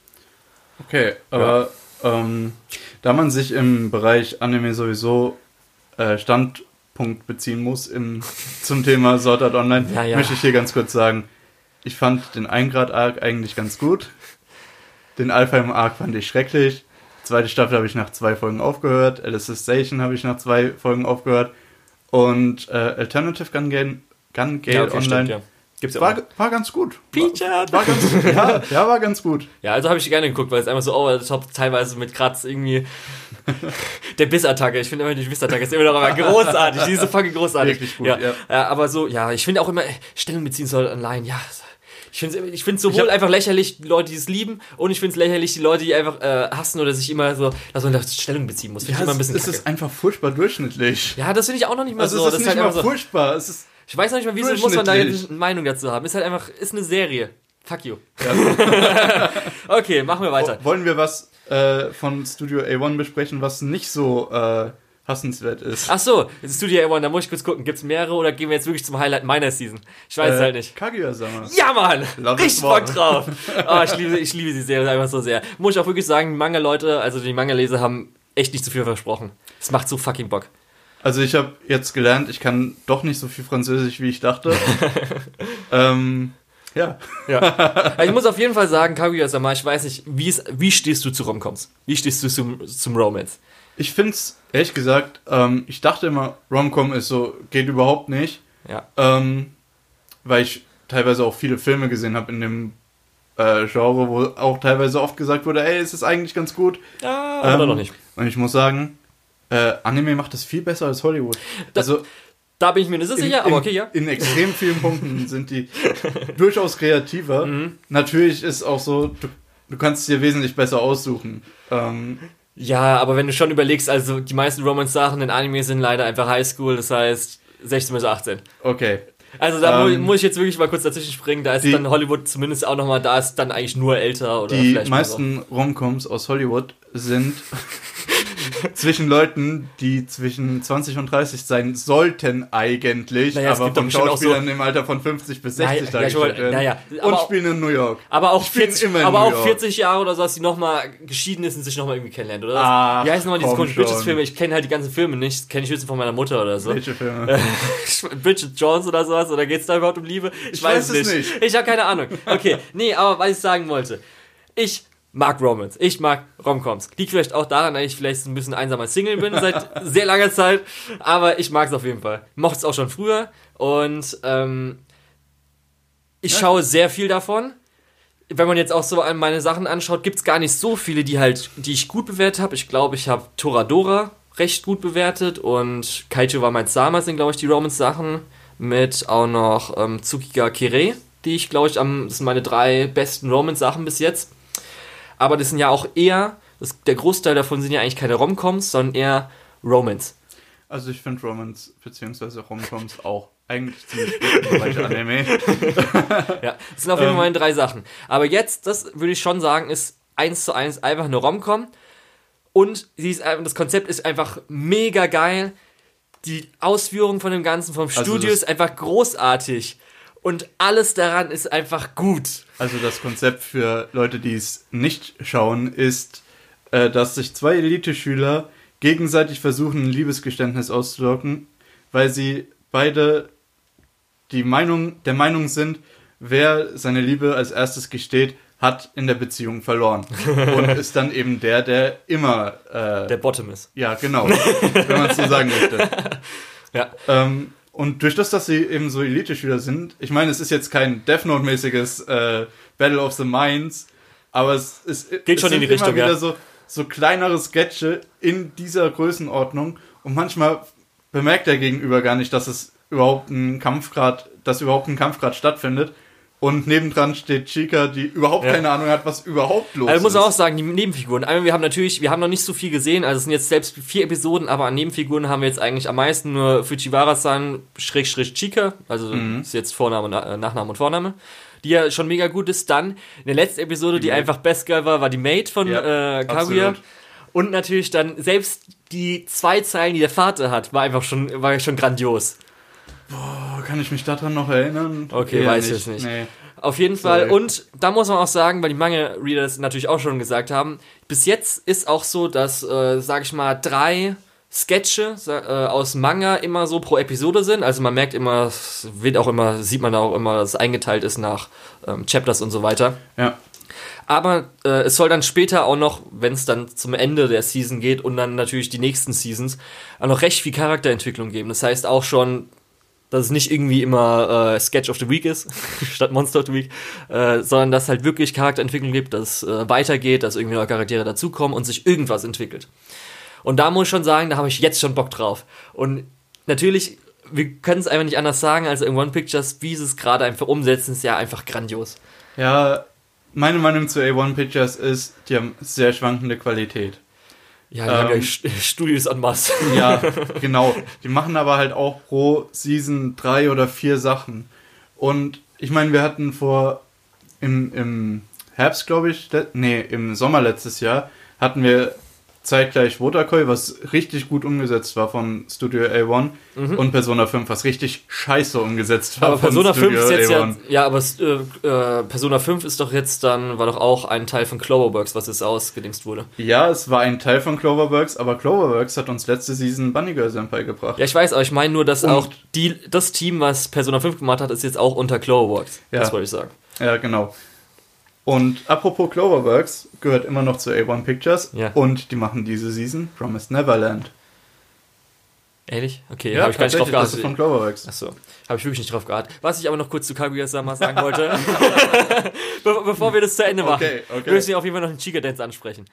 Okay, aber ja. ähm, da man sich im Bereich Anime sowieso äh, Standpunkt beziehen muss im, zum Thema Sword Art Online, ja, ja. möchte ich hier ganz kurz sagen, ich fand den 1 Grad Arc eigentlich ganz gut. Den Alpha im Arc fand ich schrecklich. Zweite Staffel habe ich nach zwei Folgen aufgehört. Alice Station habe ich nach zwei Folgen aufgehört. Und äh, Alternative Gun Game, Gun Gale ja, okay, Online stimmt, ja. Gibt's war, war ganz gut. Featured. War, war ganz, ja, ja, war ganz gut. Ja, also habe ich gerne geguckt, weil es einfach so over the top teilweise mit Kratz irgendwie. der Bissattacke, ich finde immer die Bissattacke ist immer noch immer großartig. Die ist so fucking großartig. Wirklich gut, ja. ja. ja aber so, ja, ich finde auch immer, Stellung beziehen soll online, ja, ich finde es ich find's sowohl ich einfach lächerlich, die Leute, die es lieben, und ich finde es lächerlich, die Leute, die einfach äh, hassen oder sich immer so, dass man da Stellung beziehen muss. Find ja, ich immer ein bisschen es, ist einfach furchtbar durchschnittlich. Ja, das finde ich auch noch nicht mal also so. Es ist das nicht ist halt mal furchtbar. Ist ich weiß noch nicht mal, wieso muss man da eine Meinung dazu haben. Ist halt einfach, ist eine Serie. Fuck you. Ja. okay, machen wir weiter. Wollen wir was äh, von Studio A1 besprechen, was nicht so äh, hassenswert ist. Ach so, Studio A1, da muss ich kurz gucken. Gibt es mehrere oder gehen wir jetzt wirklich zum Highlight meiner Season? Ich weiß äh, es halt nicht. Kaguya-sama. Ja, Mann! Love Richtig Bock drauf. oh, ich, liebe, ich liebe die Serie einfach so sehr. Muss ich auch wirklich sagen, Manga-Leute, also die Manga-Leser haben echt nicht zu viel versprochen. Es macht so fucking Bock. Also ich habe jetzt gelernt, ich kann doch nicht so viel Französisch, wie ich dachte. ähm, ja. ja. Also ich muss auf jeden Fall sagen, Kaguya-sama, ich weiß nicht, wie, ist, wie stehst du zu Romcoms? Wie stehst du zum, zum Romance? Ich finde es, ehrlich gesagt, ähm, ich dachte immer, Romcom ist so, geht überhaupt nicht. Ja. Ähm, weil ich teilweise auch viele Filme gesehen habe in dem äh, Genre, wo auch teilweise oft gesagt wurde, ey, es ist eigentlich ganz gut. Ja, aber ähm, noch nicht. Und ich muss sagen, äh, Anime macht das viel besser als Hollywood. Da, also da bin ich mir nicht so sicher, in, aber okay, ja. In extrem vielen Punkten sind die durchaus kreativer. Mhm. Natürlich ist auch so, du, du kannst es dir wesentlich besser aussuchen. Ähm, ja, aber wenn du schon überlegst, also die meisten Romance-Sachen in Anime sind leider einfach Highschool, das heißt 16 bis 18. Okay. Also da ähm, muss ich jetzt wirklich mal kurz dazwischen springen, da ist die, dann Hollywood zumindest auch nochmal, da ist dann eigentlich nur älter oder Die meisten Romcoms aus Hollywood sind zwischen Leuten, die zwischen 20 und 30 sein sollten eigentlich, naja, aber von Schauspielern so im Alter von 50 bis 60 naja, dargestellt werden. Naja, und spielen in New York. Aber auch, 40, aber auch 40 Jahre oder so, dass sie nochmal geschieden ist und sich nochmal irgendwie kennenlernt, oder? Ach, Wie heißen nochmal diese komischen Bridget-Filme? Ich kenne halt die ganzen Filme nicht, kenne ich höchstens von meiner Mutter oder so. Welche Filme? Bridget Jones oder sowas, oder geht es da überhaupt um Liebe? Ich, ich weiß, weiß, es nicht. nicht. Ich habe keine Ahnung. Okay, nee, aber was ich sagen wollte. Ich mag Romance. Ich mag Romcoms. Liegt vielleicht auch daran, dass ich vielleicht ein bisschen einsamer Single bin seit sehr langer Zeit. Aber ich mag es auf jeden Fall. Mochte es auch schon früher. Und ähm, ich ja. schaue sehr viel davon. Wenn man jetzt auch so an meine Sachen anschaut, gibt es gar nicht so viele, die halt, die ich gut bewertet habe. Ich glaube, ich habe Toradora recht gut bewertet und Kaiju wa mein Sama sind, glaube ich, die Romance-Sachen. Mit auch noch ähm, Tsukiga Kire, die ich, glaube ich, am, das sind meine drei besten Romance-Sachen bis jetzt aber das sind ja auch eher, das, der Großteil davon sind ja eigentlich keine Romcoms, sondern eher Romance. Also ich finde Romans bzw. Romcoms auch eigentlich ziemlich gut im Bereich Anime. ja, das sind auf jeden Fall ähm, meine drei Sachen. Aber jetzt, das würde ich schon sagen, ist eins zu eins einfach eine Romcom. Und sie ist, das Konzept ist einfach mega geil. Die Ausführung von dem Ganzen vom also Studio also ist einfach großartig. Und alles daran ist einfach gut. Also das Konzept für Leute, die es nicht schauen, ist, äh, dass sich zwei Elite-Schüler gegenseitig versuchen, ein Liebesgeständnis auszulocken, weil sie beide die Meinung, der Meinung sind, wer seine Liebe als erstes gesteht, hat in der Beziehung verloren. Und ist dann eben der, der immer. Äh, der Bottom ist. Ja, genau. wenn man es so sagen möchte. Ja. Ähm, und durch das, dass sie eben so Elite-Schüler sind, ich meine, es ist jetzt kein Death Note-mäßiges äh, Battle of the Minds, aber es, es, Geht es schon in die Richtung, wieder ja. so so kleinere Sketche in dieser Größenordnung und manchmal bemerkt der Gegenüber gar nicht, dass es überhaupt ein Kampfgrad, dass überhaupt ein Kampfgrad stattfindet. Und nebendran steht Chica, die überhaupt ja. keine Ahnung hat, was überhaupt los also, ist. Ich muss auch sagen, die Nebenfiguren. Einmal, wir haben natürlich, wir haben noch nicht so viel gesehen, also es sind jetzt selbst vier Episoden, aber an Nebenfiguren haben wir jetzt eigentlich am meisten nur Fujiwara-san, Schrägstrich Chica, also mhm. ist jetzt Vorname, Nachname und Vorname die ja schon mega gut ist. Dann in der letzten Episode, die, die einfach Best Girl war, war die Mate von ja, äh, Kaguya. Absolut. Und natürlich dann selbst die zwei Zeilen, die der Vater hat, war einfach schon, war schon grandios. Boah, kann ich mich daran noch erinnern? Okay, weiß ich jetzt nicht. Nee. Auf jeden Sorry. Fall. Und da muss man auch sagen, weil die Manga-Reader das natürlich auch schon gesagt haben, bis jetzt ist auch so, dass, äh, sag ich mal, drei Sketche äh, aus Manga immer so pro Episode sind. Also man merkt immer, wird auch immer, sieht man auch immer, dass es eingeteilt ist nach ähm, Chapters und so weiter. Ja. Aber äh, es soll dann später auch noch, wenn es dann zum Ende der Season geht und dann natürlich die nächsten Seasons, auch noch recht viel Charakterentwicklung geben. Das heißt auch schon, dass es nicht irgendwie immer äh, Sketch of the Week ist, statt Monster of the Week, äh, sondern dass halt wirklich Charakterentwicklung gibt, dass es äh, weitergeht, dass irgendwie neue Charaktere dazukommen und sich irgendwas entwickelt. Und da muss ich schon sagen, da habe ich jetzt schon Bock drauf. Und natürlich, wir können es einfach nicht anders sagen, als in One Pictures, wie sie es gerade einfach umsetzen, ist ja einfach grandios. Ja, meine Meinung zu A1 Pictures ist, die haben sehr schwankende Qualität. Ja, die ähm, haben ja Studios an Mass. Ja, genau. Die machen aber halt auch pro Season drei oder vier Sachen. Und ich meine, wir hatten vor im, im Herbst, glaube ich, nee, im Sommer letztes Jahr, hatten wir zeitgleich Wotakoi, was richtig gut umgesetzt war von Studio A1 mhm. und Persona 5, was richtig scheiße umgesetzt war aber von Persona Studio 5 ist jetzt A1. ja, ja, aber äh, äh, Persona 5 ist doch jetzt dann, war doch auch ein Teil von Cloverworks, was jetzt ausgedingst wurde. Ja, es war ein Teil von Cloverworks, aber Cloverworks hat uns letzte Season Bunny Girl Senpai gebracht. Ja, ich weiß, aber ich meine nur, dass und auch die, das Team, was Persona 5 gemacht hat, ist jetzt auch unter Cloverworks. Ja. Das wollte ich sagen. Ja, genau. Und apropos Cloverworks, gehört immer noch zu A1 Pictures ja. und die machen diese Season Promised Neverland. Ehrlich? Okay, ja, habe ich gar nicht drauf geachtet. Das ist von Cloverworks. Achso, habe ich wirklich nicht drauf geachtet. Was ich aber noch kurz zu Kaguya-sama sagen wollte, Be bevor wir das zu Ende machen, okay, okay. müssen wir auf jeden Fall noch einen Chica-Dance ansprechen.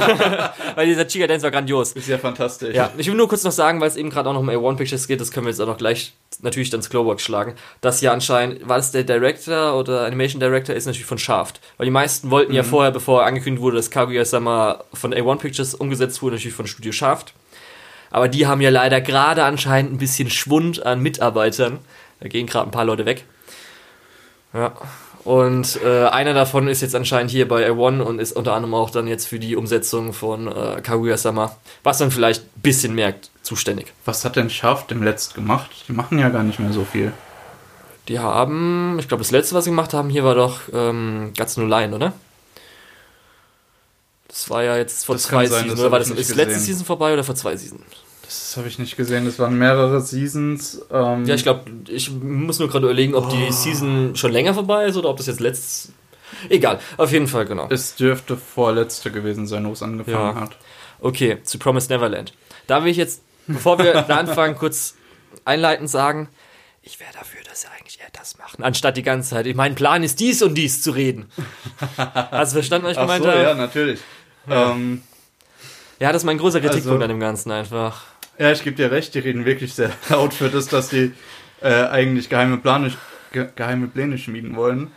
weil dieser Chica-Dance war grandios. Ist ja fantastisch. Ja, ich will nur kurz noch sagen, weil es eben gerade auch noch um A1 Pictures geht, das können wir jetzt auch noch gleich natürlich dann Cloverworks schlagen, dass ja anscheinend, war das der Director oder Animation Director, ist natürlich von Shaft. Weil die meisten wollten mhm. ja vorher, bevor angekündigt wurde, dass Kaguya-sama von A1 Pictures umgesetzt wurde, natürlich von Studio Shaft. Aber die haben ja leider gerade anscheinend ein bisschen Schwund an Mitarbeitern. Da gehen gerade ein paar Leute weg. Ja. Und äh, einer davon ist jetzt anscheinend hier bei A1 und ist unter anderem auch dann jetzt für die Umsetzung von äh, Kaguya-sama, was dann vielleicht ein bisschen merkt, zuständig. Was hat denn Schaft dem letzt gemacht? Die machen ja gar nicht mehr so viel. Die haben, ich glaube, das letzte, was sie gemacht haben, hier war doch ähm, Guts No Line, oder? Das war ja jetzt vor das zwei sein, Seasons, oder war das ist letzte Season vorbei oder vor zwei Seasons? Das habe ich nicht gesehen, das waren mehrere Seasons. Ähm ja, ich glaube, ich muss nur gerade überlegen, ob oh. die Season schon länger vorbei ist oder ob das jetzt letztes. Egal, auf jeden Fall, genau. Es dürfte vorletzte gewesen sein, wo es angefangen ja. hat. Okay, zu Promised Neverland. Da will ich jetzt, bevor wir da anfangen, kurz einleitend sagen, ich wäre dafür, dass er eigentlich eher das machen, anstatt die ganze Zeit. Mein Plan ist dies und dies zu reden. Hast du verstanden, was ich gemeint so, habe? Ja, natürlich. Ja. Ähm, ja, das ist mein großer Kritikpunkt also, an dem Ganzen einfach. Ja, ich gebe dir recht, die reden wirklich sehr laut für das, dass die äh, eigentlich geheime Pläne, ge geheime Pläne schmieden wollen.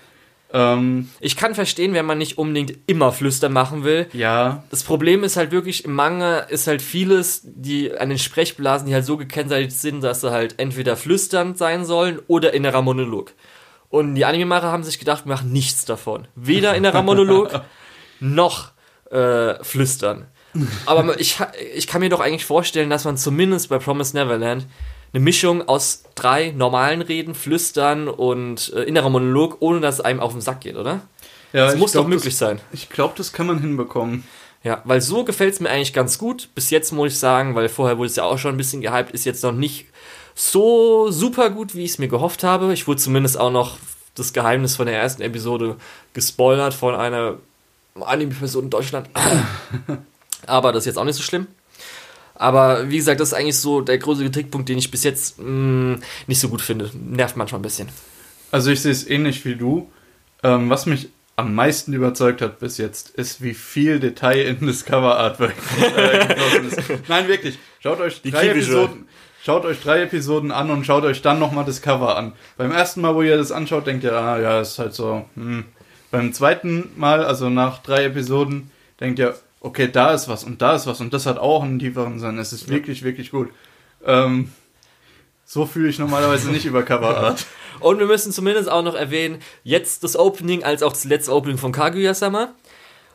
Ähm, ich kann verstehen, wenn man nicht unbedingt immer Flüstern machen will. Ja. Das Problem ist halt wirklich, im Manga ist halt vieles, die an den Sprechblasen, die halt so gekennzeichnet sind, dass sie halt entweder flüsternd sein sollen oder innerer Monolog. Und die Anime-Macher haben sich gedacht, wir machen nichts davon. Weder innerer Monolog noch äh, flüstern. Aber ich, ich kann mir doch eigentlich vorstellen, dass man zumindest bei Promise Neverland eine Mischung aus drei normalen Reden, Flüstern und äh, innerer Monolog, ohne dass es einem auf den Sack geht, oder? Ja, das muss glaub, doch möglich das, sein. Ich glaube, das kann man hinbekommen. Ja, weil so gefällt es mir eigentlich ganz gut. Bis jetzt muss ich sagen, weil vorher wurde es ja auch schon ein bisschen gehypt, ist jetzt noch nicht so super gut, wie ich es mir gehofft habe. Ich wurde zumindest auch noch das Geheimnis von der ersten Episode gespoilert von einer Anime-Person in Deutschland. Aber das ist jetzt auch nicht so schlimm. Aber wie gesagt, das ist eigentlich so der größte Kritikpunkt, den ich bis jetzt mh, mm, nicht so gut finde. Nervt manchmal ein bisschen. Also ich sehe es ähnlich wie du. Ähm, was mich am meisten überzeugt hat bis jetzt, ist, wie viel Detail in das Cover-Artwork äh, ist. Nein, wirklich. Schaut euch Die drei Episoden, schaut euch drei Episoden an und schaut euch dann nochmal das Cover an. Beim ersten Mal, wo ihr das anschaut, denkt ihr, ah ja, ist halt so. Hm. Beim zweiten Mal, also nach drei Episoden, denkt ihr, okay, da ist was und da ist was und das hat auch einen tieferen Sinn. Es ist wirklich, wirklich gut. Ähm, so fühle ich normalerweise nicht über Coverart. Und wir müssen zumindest auch noch erwähnen, jetzt das Opening als auch das letzte Opening von Kaguya-sama.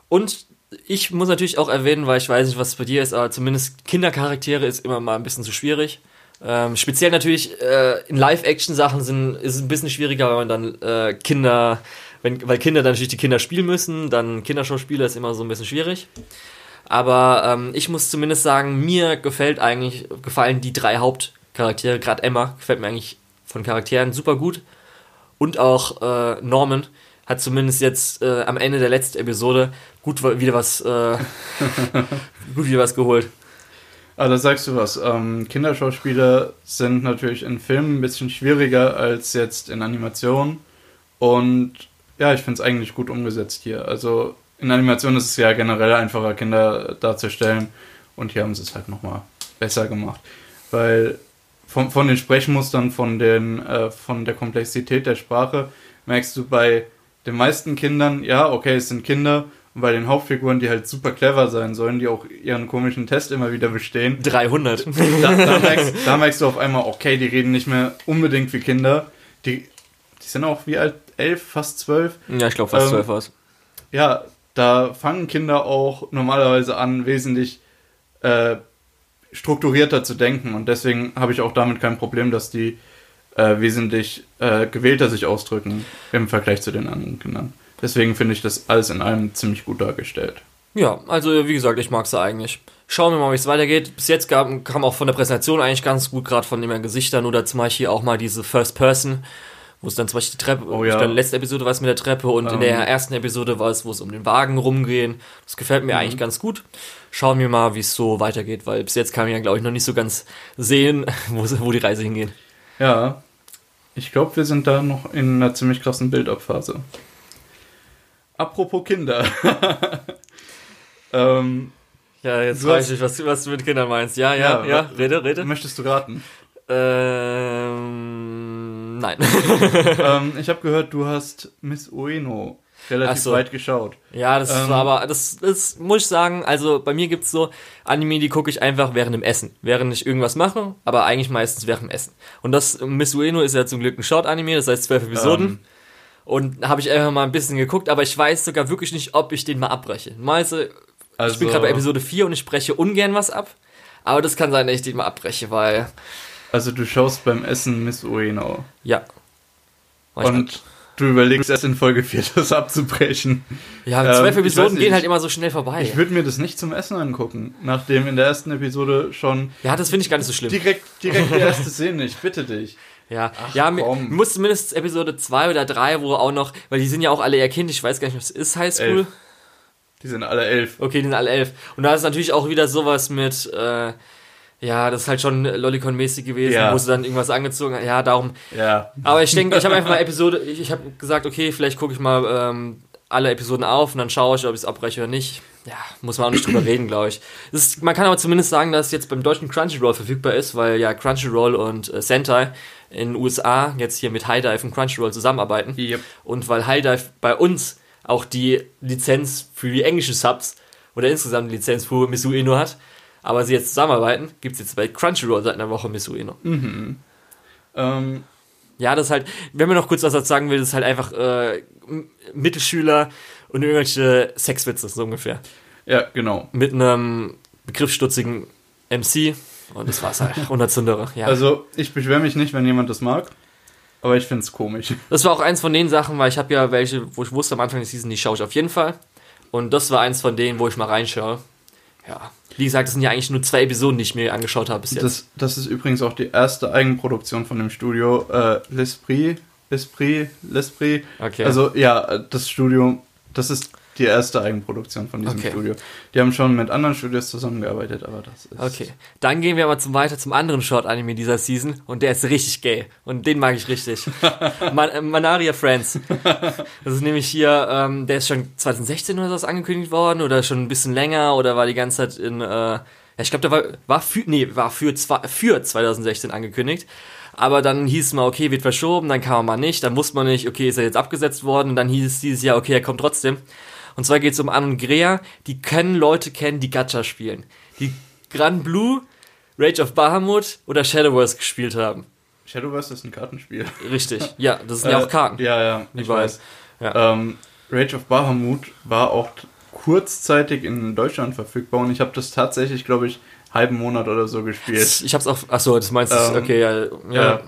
Und ich muss natürlich auch erwähnen, weil ich weiß nicht, was bei dir ist, aber zumindest Kindercharaktere ist immer mal ein bisschen zu schwierig. Ähm, speziell natürlich äh, in Live-Action-Sachen sind, ist es ein bisschen schwieriger, weil man dann äh, Kinder wenn, weil Kinder dann natürlich die Kinder spielen müssen, dann Kinderschauspieler ist immer so ein bisschen schwierig. Aber ähm, ich muss zumindest sagen, mir gefällt eigentlich, gefallen die drei Hauptcharaktere, gerade Emma, gefällt mir eigentlich von Charakteren super gut. Und auch äh, Norman hat zumindest jetzt äh, am Ende der letzten Episode gut wieder was, äh, gut wieder was geholt. Ah, da sagst du was. Ähm, Kinderschauspieler sind natürlich in Filmen ein bisschen schwieriger als jetzt in Animationen. Und ja, ich finde es eigentlich gut umgesetzt hier. Also in Animation ist es ja generell einfacher, Kinder darzustellen. Und hier haben sie es halt nochmal besser gemacht. Weil von, von den Sprechmustern, von, den, äh, von der Komplexität der Sprache, merkst du bei den meisten Kindern, ja, okay, es sind Kinder. Und bei den Hauptfiguren, die halt super clever sein sollen, die auch ihren komischen Test immer wieder bestehen. 300. Da, da, merkst, da merkst du auf einmal, okay, die reden nicht mehr unbedingt wie Kinder. Die, die sind auch wie alt? Elf, fast zwölf. Ja, ich glaube fast ähm, zwölf war es. Ja, da fangen Kinder auch normalerweise an, wesentlich äh, strukturierter zu denken. Und deswegen habe ich auch damit kein Problem, dass die äh, wesentlich äh, gewählter sich ausdrücken im Vergleich zu den anderen Kindern. Deswegen finde ich das alles in allem ziemlich gut dargestellt. Ja, also wie gesagt, ich mag es eigentlich. Schauen wir mal, wie es weitergeht. Bis jetzt gab, kam auch von der Präsentation eigentlich ganz gut, gerade von den Gesichtern oder zum Beispiel auch mal diese First Person wo es dann zum Beispiel die Treppe, oh, ja. dann letzte Episode war es mit der Treppe und um. in der ähm. ersten Episode war es, wo es um den Wagen rumgehen. Das gefällt mir mhm. eigentlich ganz gut. Schauen wir mal, wie es so weitergeht, weil bis jetzt kann man ja, glaube ich, noch nicht so ganz sehen, wo, wo die Reise hingeht. Ja, ich glaube, wir sind da noch in einer ziemlich krassen Build-Up-Phase. Apropos Kinder. ähm, ja, jetzt weiß ich, was, was du mit Kindern meinst. Ja, ja, ja, ja rede, rede. Möchtest du raten? Ähm, nein. ähm, ich habe gehört, du hast Miss Ueno relativ so. weit geschaut. Ja, das ähm, war aber, das, das muss ich sagen, also bei mir gibt's so Anime, die gucke ich einfach während dem Essen, während ich irgendwas mache, aber eigentlich meistens während dem Essen. Und das Miss Ueno ist ja zum Glück ein Short-Anime, das heißt zwölf Episoden. Ähm. Und habe ich einfach mal ein bisschen geguckt, aber ich weiß sogar wirklich nicht, ob ich den mal abbreche. Meise, also, ich bin gerade bei Episode 4 und ich spreche ungern was ab. Aber das kann sein, dass ich den mal abbreche, weil also du schaust beim Essen Miss Ueno. Ja. Und du überlegst erst in Folge 4 das abzubrechen. Ja, zwölf ähm, Episoden nicht, gehen halt immer so schnell vorbei. Ich würde mir das nicht zum Essen angucken, nachdem in der ersten Episode schon. Ja, das finde ich gar nicht so schlimm. Direkt, direkt die erste Szene, ich bitte dich. Ja, Ach, ja, komm. muss zumindest Episode 2 oder 3, wo auch noch, weil die sind ja auch alle eher Kind, ich weiß gar nicht, was ist Highschool. Elf. Die sind alle elf. Okay, die sind alle elf. Und da ist natürlich auch wieder sowas mit, äh, ja, das ist halt schon Lollicon-mäßig gewesen, ja. wo sie dann irgendwas angezogen hat. Ja, darum. Ja. Aber ich denke, ich habe einfach mal Episode, ich, ich habe gesagt, okay, vielleicht gucke ich mal ähm, alle Episoden auf und dann schaue ich, ob ich es abbreche oder nicht. Ja, muss man auch nicht drüber reden, glaube ich. Ist, man kann aber zumindest sagen, dass es jetzt beim deutschen Crunchyroll verfügbar ist, weil ja Crunchyroll und äh, Sentai in den USA jetzt hier mit High Dive und Crunchyroll zusammenarbeiten. Yep. Und weil High Dive bei uns auch die Lizenz für die englischen Subs oder insgesamt die Lizenz für Misuino hat, aber sie jetzt zusammenarbeiten, gibt es jetzt bei Crunchyroll seit einer Woche Misuino. Mhm. Ähm, ja, das ist halt, wenn man noch kurz was dazu sagen will, das ist halt einfach äh, Mittelschüler und irgendwelche Sexwitze, so ungefähr. Ja, genau. Mit einem begriffsstutzigen MC und das war's halt. 100 Zündere, ja. Also, ich beschwere mich nicht, wenn jemand das mag. Aber ich finde es komisch. Das war auch eins von den Sachen, weil ich habe ja welche, wo ich wusste am Anfang der Season, die schaue ich auf jeden Fall. Und das war eins von denen, wo ich mal reinschaue. Ja. Wie gesagt, das sind ja eigentlich nur zwei Episoden, die ich mir angeschaut habe bis jetzt. Das, das ist übrigens auch die erste Eigenproduktion von dem Studio äh, L'Esprit. L'Esprit, L'Esprit. Okay. Also ja, das Studio, das ist die erste Eigenproduktion von diesem Okay. Studio. Die haben schon mit anderen Studios zusammengearbeitet, aber das ist. Okay, dann gehen wir aber zum, weiter zum anderen Short-Anime dieser Season und der ist richtig gay und den mag ich richtig. Man, äh, Manaria Friends. Das ist nämlich hier, ähm, der ist schon 2016 oder so angekündigt worden oder schon ein bisschen länger oder war die ganze Zeit in, äh, ja, ich glaube, der war, war für, nee, war für, für 2016 angekündigt. Aber dann hieß es mal, okay, wird verschoben, dann kam er mal nicht, dann wusste man nicht, okay, ist er jetzt abgesetzt worden, und dann hieß es dieses Jahr, okay, er kommt trotzdem. Und zwar geht es um An und Grea, die können Leute kennen, die Gacha spielen. Die Grand Blue, Rage of Bahamut oder Shadowverse gespielt haben. Shadowverse ist ein Kartenspiel. Richtig, ja, das sind ja auch Karten. Äh, Ja, ja, ich Überall. weiß. Ja. Ähm, Rage of Bahamut war auch kurzzeitig in Deutschland verfügbar und ich habe das tatsächlich, glaube ich, halben Monat oder so gespielt. Ich hab's auch, achso, das meinst du, Ähm, okay, ja, ja. Ja.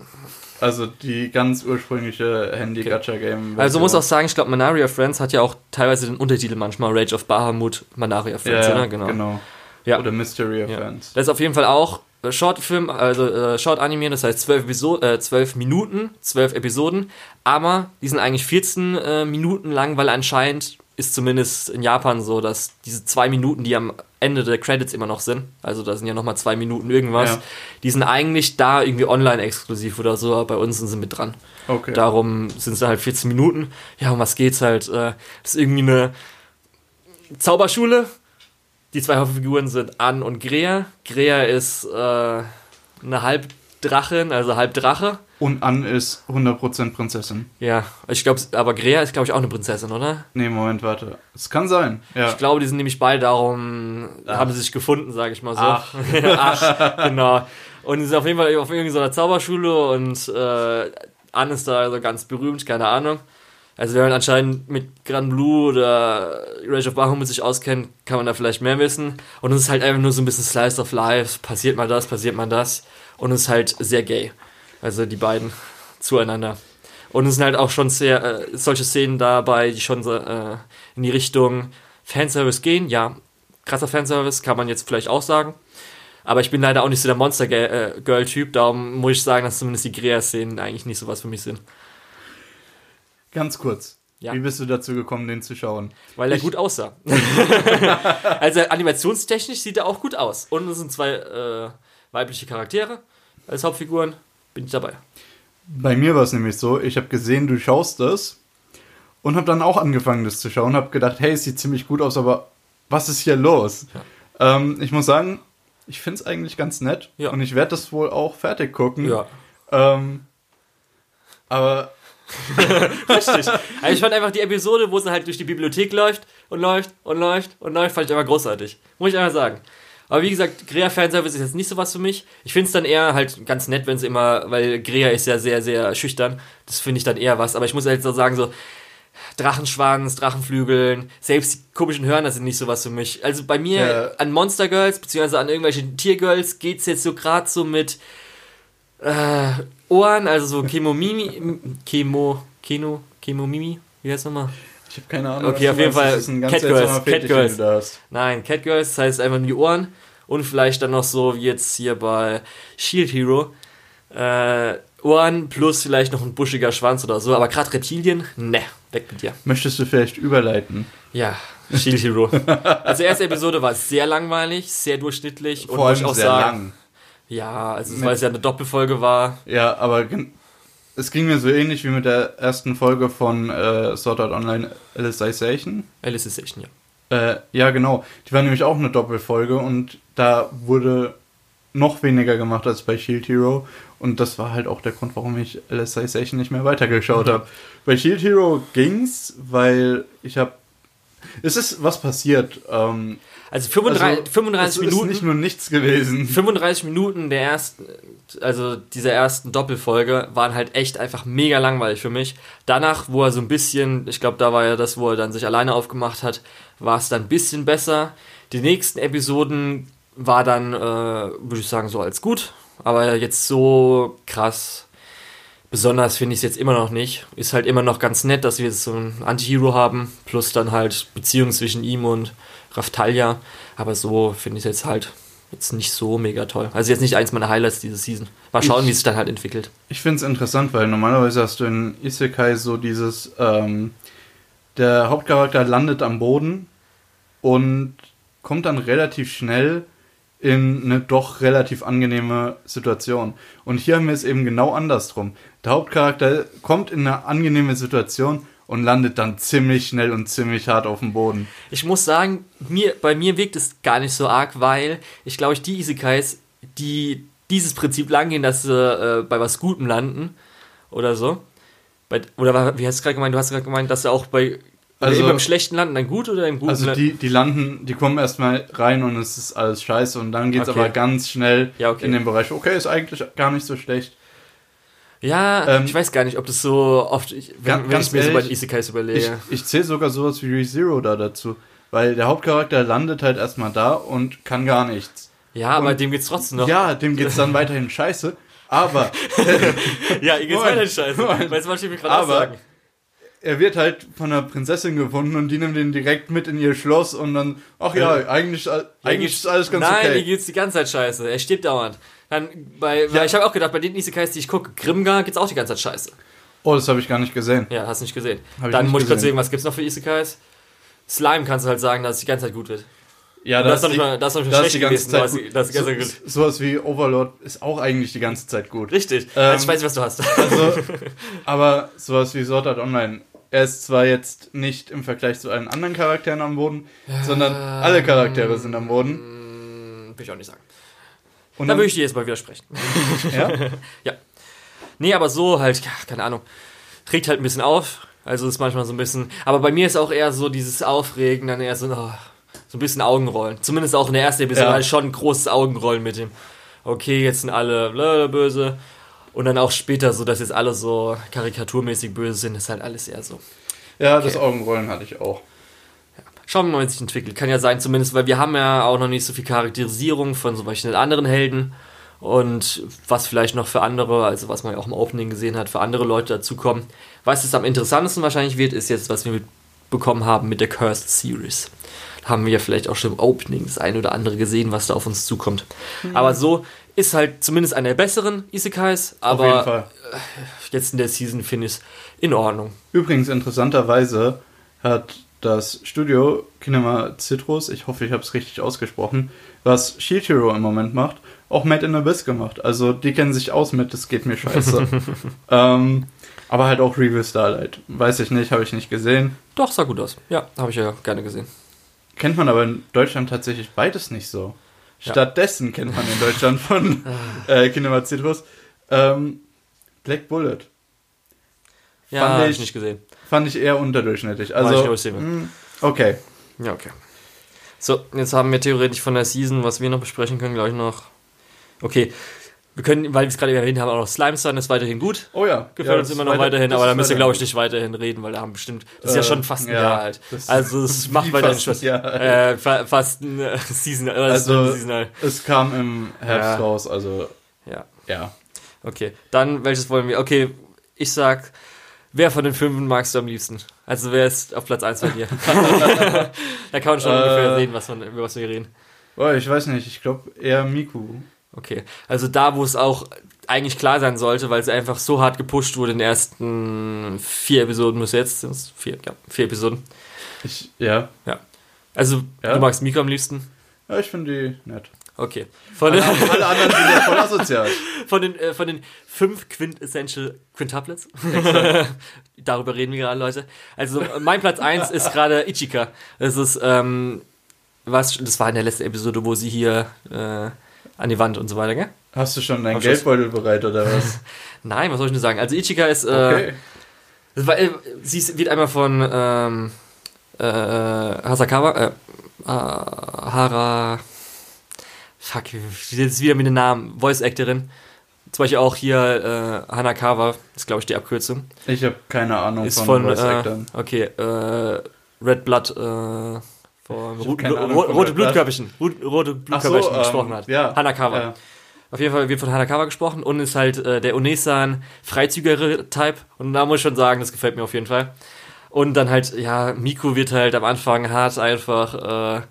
Also die ganz ursprüngliche Handy-Gacha-Game. Also muss auch sagen, ich glaube, Manaria Friends hat ja auch teilweise den Untertitel manchmal, Rage of Bahamut, Manaria Friends, ja, oder? Genau. genau. Ja. Oder Mystery of Ja. Fans. Das ist auf jeden Fall auch äh, Shortfilm, also äh, Short-Anime, das heißt 12, Episo äh, 12 Minuten, 12 Episoden, aber die sind eigentlich 14 äh, Minuten lang, weil anscheinend ist zumindest in Japan so, dass diese zwei Minuten, die am Ende der Credits immer noch sind, also da sind ja nochmal zwei Minuten irgendwas, Ja. die sind eigentlich da irgendwie online exklusiv oder so, aber bei uns sind sie mit dran. Okay. Darum sind es halt 14 Minuten. Ja, um was geht's halt? Äh, das ist irgendwie eine Zauberschule. Die zwei Hauptfiguren sind Ann und Grea. Grea ist äh, eine Halbdrachin, also Halbdrache. Und Ann ist 100% Prinzessin. Ja, ich glaube, aber Grea ist, glaube ich, auch eine Prinzessin, oder? Nee, Moment, warte. Es kann sein. Ja. Ich glaube, die sind nämlich beide darum, haben sie sich gefunden, sage ich mal so. Ach. Ach, genau. Und sie sind auf jeden Fall auf irgendeiner Zauberschule und äh, Anne ist da also ganz berühmt, keine Ahnung. Also wenn man anscheinend mit Grand Blue oder Rage of Bahamut sich auskennt, kann man da vielleicht mehr wissen. Und es ist halt einfach nur so ein bisschen Slice of Life. Passiert mal das, passiert mal das. Und es ist halt sehr gay. Also die beiden zueinander. Und es sind halt auch schon sehr äh, solche Szenen dabei, die schon äh, in die Richtung Fanservice gehen. Ja, krasser Fanservice, kann man jetzt vielleicht auch sagen. Aber ich bin leider auch nicht so der Monster-Girl-Typ, darum muss ich sagen, dass zumindest die Grea-Szenen eigentlich nicht so was für mich sind. Ganz kurz. Ja. Wie bist du dazu gekommen, den zu schauen? Weil er Ich- gut aussah. also animationstechnisch sieht er auch gut aus. Und es sind zwei äh, weibliche Charaktere als Hauptfiguren. Bin ich dabei. Bei mir war es nämlich so, ich habe gesehen, du schaust das und habe dann auch angefangen, das zu schauen. Habe gedacht, hey, es sieht ziemlich gut aus, aber was ist hier los? Ähm, ich muss sagen, ich finde es eigentlich ganz nett Ja. und ich werde das wohl auch fertig gucken. Ja. Ähm, aber Richtig. Also ich fand einfach die Episode, wo sie halt durch die Bibliothek läuft und läuft und läuft und läuft, fand ich einfach großartig. Muss ich einfach sagen. Aber wie gesagt, Grea Fanservice ist jetzt nicht so was für mich. Ich finde es dann eher halt ganz nett, wenn es immer, weil Grea ist ja sehr, sehr schüchtern. Das finde ich dann eher was. Aber ich muss halt so sagen, so Drachenschwanz, Drachenflügeln, selbst die komischen Hörner sind nicht so was für mich. Also bei mir Ja. an Monster Girls, beziehungsweise an irgendwelchen Tiergirls geht's jetzt so gerade so mit äh, Ohren, also so Chemomimi, Chemo, Keno, Chemomimi, wie heißt nochmal? Ich habe keine Ahnung. Okay, was auf jeden. Fall ein ganz Catgirls, Catgirls. Nein, Catgirls, das heißt einfach nur die Ohren und vielleicht dann noch so wie jetzt hier bei Shield Hero, äh, Ohren plus vielleicht noch ein buschiger Schwanz oder so, aber gerade Reptilien, ne, weg mit dir. Möchtest du vielleicht überleiten? Ja, Shield Hero. Also erste Episode war sehr langweilig, sehr durchschnittlich und Vor muss ich allem auch sehr sagen, lang. ja, also weil es ja eine Doppelfolge war, Ja, aber es ging mir so ähnlich wie mit der ersten Folge von äh, Sword Art Online Alicization. Alicization, ja. Äh, ja, genau. Die war nämlich auch eine Doppelfolge und da wurde noch weniger gemacht als bei Shield Hero. Und das war halt auch der Grund, warum ich Alicization nicht mehr weitergeschaut mhm. habe. Bei Shield Hero ging's, weil ich habe es ist was passiert. Ähm, also 35, also, 35 Minuten. Ist nicht nur nichts gewesen. 35 Minuten der ersten, also dieser ersten Doppelfolge waren halt echt einfach mega langweilig für mich. Danach, wo er so ein bisschen, ich glaube, da war ja das, wo er dann sich alleine aufgemacht hat, war es dann ein bisschen besser. Die nächsten Episoden war dann, äh, würde ich sagen, so als gut, aber jetzt so krass Besonders finde ich es jetzt immer noch nicht. Ist halt immer noch ganz nett, dass wir jetzt so einen Anti-Hero haben, plus dann halt Beziehung zwischen ihm und Raftalia. Aber so finde ich es jetzt halt jetzt nicht so mega toll. Also jetzt nicht eins meiner Highlights diese Season. Mal schauen, wie es sich dann halt entwickelt. Ich finde es interessant, weil normalerweise hast du in Isekai so dieses, ähm, der Hauptcharakter landet am Boden und kommt dann relativ schnell in eine doch relativ angenehme Situation. Und hier haben wir es eben genau andersrum. Der Hauptcharakter kommt in eine angenehme Situation und landet dann ziemlich schnell und ziemlich hart auf dem Boden. Ich muss sagen, mir, bei mir wirkt es gar nicht so arg, weil ich glaube, die Isekais, die dieses Prinzip langgehen, dass sie äh, bei was Gutem landen oder so. Bei, oder wie hast du gerade gemeint? Du hast gerade gemeint, dass sie auch bei also beim schlechten landen dann gut oder im guten? Also die, die landen, die kommen erstmal rein und es ist alles scheiße und dann geht es okay. aber ganz schnell ja, okay. in den Bereich, okay, ist eigentlich gar nicht so schlecht. Ja, ähm, ich weiß gar nicht, ob das so oft, ich, wenn, wenn ich mir ehrlich, so bei den Isekais überlege. Ich, ich zähle sogar sowas wie ReZero da dazu, weil der Hauptcharakter landet halt erstmal da und kann gar nichts. Ja, und, aber dem geht's trotzdem noch. Ja, dem geht's dann weiterhin scheiße, aber... ja, ihm geht's weiterhin scheiße. Weißt du, was ich mir gerade sagen? er wird halt von einer Prinzessin gefunden und die nimmt ihn direkt mit in ihr Schloss und dann, ach ja, eigentlich, eigentlich ist alles ganz nein, okay. Nein, ihm geht's die ganze Zeit scheiße. Er stirbt dauernd. Dann bei, ja. ich habe auch gedacht, bei den Isekais, die ich gucke, Grimgar geht's auch die ganze Zeit scheiße. Oh, das habe ich gar nicht gesehen. Ja, hast du nicht gesehen. Hab dann ich muss ich kurz sehen, was gibt's noch für Isekais? Slime kannst du halt sagen, dass es die ganze Zeit gut wird. Ja, das, das ist nicht mal, das ist noch nicht schlecht die ganze gewesen, Zeit das, das so, gut. Sowas wie Overlord ist auch eigentlich die ganze Zeit gut. Richtig. Ähm, ich weiß nicht, was du hast. Also, aber sowas wie Sword Art Online er ist zwar jetzt nicht im Vergleich zu allen anderen Charakteren am Boden, ja, sondern alle Charaktere sind am Boden. Will ich auch nicht sagen. Und da würde ich dir jetzt mal widersprechen. Ja? ja. Nee, aber so halt, ja, keine Ahnung. Regt halt ein bisschen auf. Also ist manchmal so ein bisschen. Aber bei mir ist auch eher so dieses Aufregen, dann eher so, oh, so ein bisschen Augenrollen. Zumindest auch in der ersten Episode ja. halt schon ein großes Augenrollen mit dem. Okay, jetzt sind alle böse. Und dann auch später so, dass jetzt alle so karikaturmäßig böse sind, ist halt alles eher so. Ja, okay. das Augenrollen hatte ich auch. Schauen wir mal, wie sich entwickelt. Kann ja sein, zumindest, weil wir haben ja auch noch nicht so viel Charakterisierung von so welchen anderen Helden. Und was vielleicht noch für andere, also was man ja auch im Opening gesehen hat, für andere Leute dazukommen. Was es am interessantesten wahrscheinlich wird, ist jetzt, was wir mitbekommen haben mit der Cursed Series. Da haben wir ja vielleicht auch schon im Opening das eine oder andere gesehen, was da auf uns zukommt. Mhm. Aber so ist halt zumindest einer der besseren Isekais, aber äh, jetzt in der Season finde ich es in Ordnung. Übrigens, interessanterweise hat das Studio Kinema Citrus, ich hoffe, ich habe es richtig ausgesprochen, was Shield Hero im Moment macht, auch Mad in Abyss gemacht. Also die kennen sich aus mit, das geht mir scheiße. ähm, aber halt auch Review Starlight. Weiß ich nicht, habe ich nicht gesehen. Doch, sah gut aus. Ja, habe ich ja gerne gesehen. Kennt man aber in Deutschland tatsächlich beides nicht so. Stattdessen ja. kennt man in Deutschland von äh, Kinema Citrus ähm, Black Bullet. Ja, ich, ich nicht gesehen. Fand ich eher unterdurchschnittlich. Also, ich mh, hm, okay. Ja, okay. So, jetzt haben wir theoretisch von der Season, was wir noch besprechen können, glaube ich noch. Okay, wir können, weil wir es gerade erwähnt haben, auch noch Slime Sun ist weiterhin gut. Oh ja. Gefällt ja, uns immer noch weiter, weiterhin, aber da müssen wir, glaube ich, nicht weiterhin reden, weil da haben bestimmt, das ist ja äh, schon fast ein ja, Jahr alt. Also es macht weiterhin Spaß. Äh, fast ein äh, Season, äh, also Seasonal. es kam im Herbst ja. raus, also ja. Ja. Okay, dann welches wollen wir? Okay, ich sag, wer von den Filmen magst du am liebsten? Also wer ist auf Platz 1 bei dir? da kann man schon ungefähr sehen, was man, über was wir reden. Oh, ich weiß nicht, ich glaube eher Miku. Okay, also da, wo es auch eigentlich klar sein sollte, weil es einfach so hart gepusht wurde in den ersten vier Episoden bis jetzt, sind es vier, ja, vier Episoden. Ich, ja. Ja. Also, ja. du magst Miko am liebsten? Ja, ich finde die nett. Okay. Von alle, alle anderen sind ja voll asozial. Von den, äh, von den fünf Quintessential Quintuplets. Darüber reden wir gerade, Leute. Also mein Platz 1 ist gerade Ichika. Das ist, ähm, was, das war in der letzten Episode, wo sie hier äh, an die Wand und so weiter, gell? Hast du schon deinen Geldbeutel bereit oder was? Nein, was soll ich nur sagen? Also Ichika ist, äh, okay. Weil, sie wird einmal von ähm, äh, Hasakawa, äh, äh, Hara, fuck, jetzt wieder mit dem Namen, Voice-Actorin. Zum Beispiel auch hier äh, Hanakawa, ist glaube ich die Abkürzung. Ich habe keine Ahnung ist von, von Voice-Actern. Äh, okay, äh, Red Blood, äh, von rote Blutkörperchen, rote Blutkörperchen so, gesprochen ähm, hat. Ja, Hanakawa. Ja. Auf jeden Fall wird von Hanakawa gesprochen und ist halt äh, der Onesan freizügigere Type. Und da muss ich schon sagen, das gefällt mir auf jeden Fall. Und dann halt, ja, Miku wird halt am Anfang hart einfach, äh,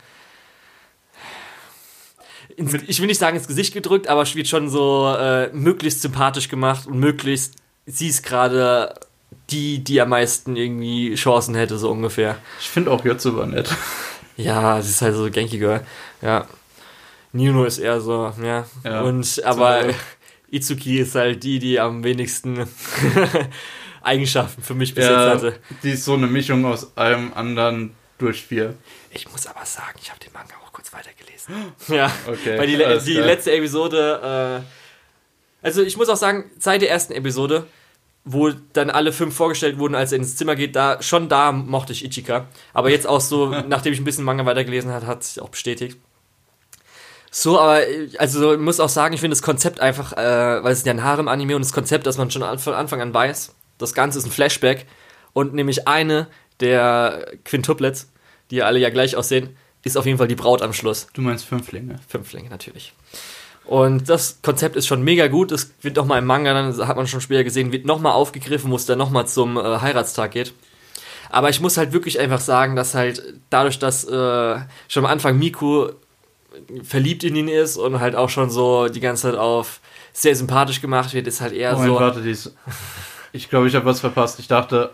ins, ich will nicht sagen ins Gesicht gedrückt, aber es wird schon so äh, möglichst sympathisch gemacht und möglichst, sie ist gerade die, die am meisten irgendwie Chancen hätte, so ungefähr. Ich finde auch Yotsuba nett. Ja, sie ist halt so Genki Girl. Ja. Nino ist eher so, ja. ja und aber so. Itsuki ist halt die, die am wenigsten Eigenschaften für mich bis ja, jetzt hatte. Die ist so eine Mischung aus allem anderen durch vier. Ich muss aber sagen, ich habe den Manga auch kurz weitergelesen. ja, okay. Weil die, die letzte Episode, äh, also ich muss auch sagen, seit der ersten Episode, wo dann alle fünf vorgestellt wurden, als er ins Zimmer geht, da schon da mochte ich Ichika. Aber jetzt auch so, nachdem ich ein bisschen Manga weitergelesen habe, hat sich auch bestätigt. So, aber also ich muss auch sagen, ich finde das Konzept einfach, äh, weil es ist ja ein Harem-Anime und das Konzept, dass man schon von Anfang an weiß, das Ganze ist ein Flashback und nämlich eine der Quintuplets, die ja alle ja gleich aussehen, ist auf jeden Fall die Braut am Schluss. Du meinst Fünflinge? Fünflinge, natürlich. Und das Konzept ist schon mega gut. Das wird doch mal im Manga, dann hat man schon später gesehen, wird nochmal aufgegriffen, wo es dann nochmal zum äh, Heiratstag geht. Aber ich muss halt wirklich einfach sagen, dass halt dadurch, dass äh, schon am Anfang Miku verliebt in ihn ist und halt auch schon so die ganze Zeit auf sehr sympathisch gemacht wird, ist halt eher Moment, so. Warte, dies. Ich glaube, ich habe was verpasst. Ich dachte,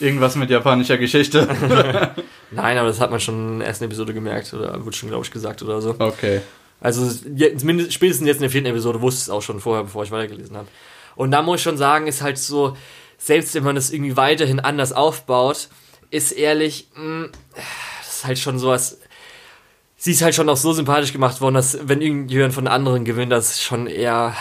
irgendwas mit japanischer Geschichte. Nein, aber das hat man schon in der ersten Episode gemerkt oder wurde schon, glaube ich, gesagt oder so. Okay. Also zumindest spätestens jetzt in der vierten Episode wusste ich es auch schon vorher, bevor ich weitergelesen habe. Und da muss ich schon sagen, ist halt so, selbst wenn man das irgendwie weiterhin anders aufbaut, ist ehrlich, mh, hm, das ist halt schon sowas, sie ist halt schon auch so sympathisch gemacht worden, dass wenn irgendjemand von anderen gewinnt, das ist schon eher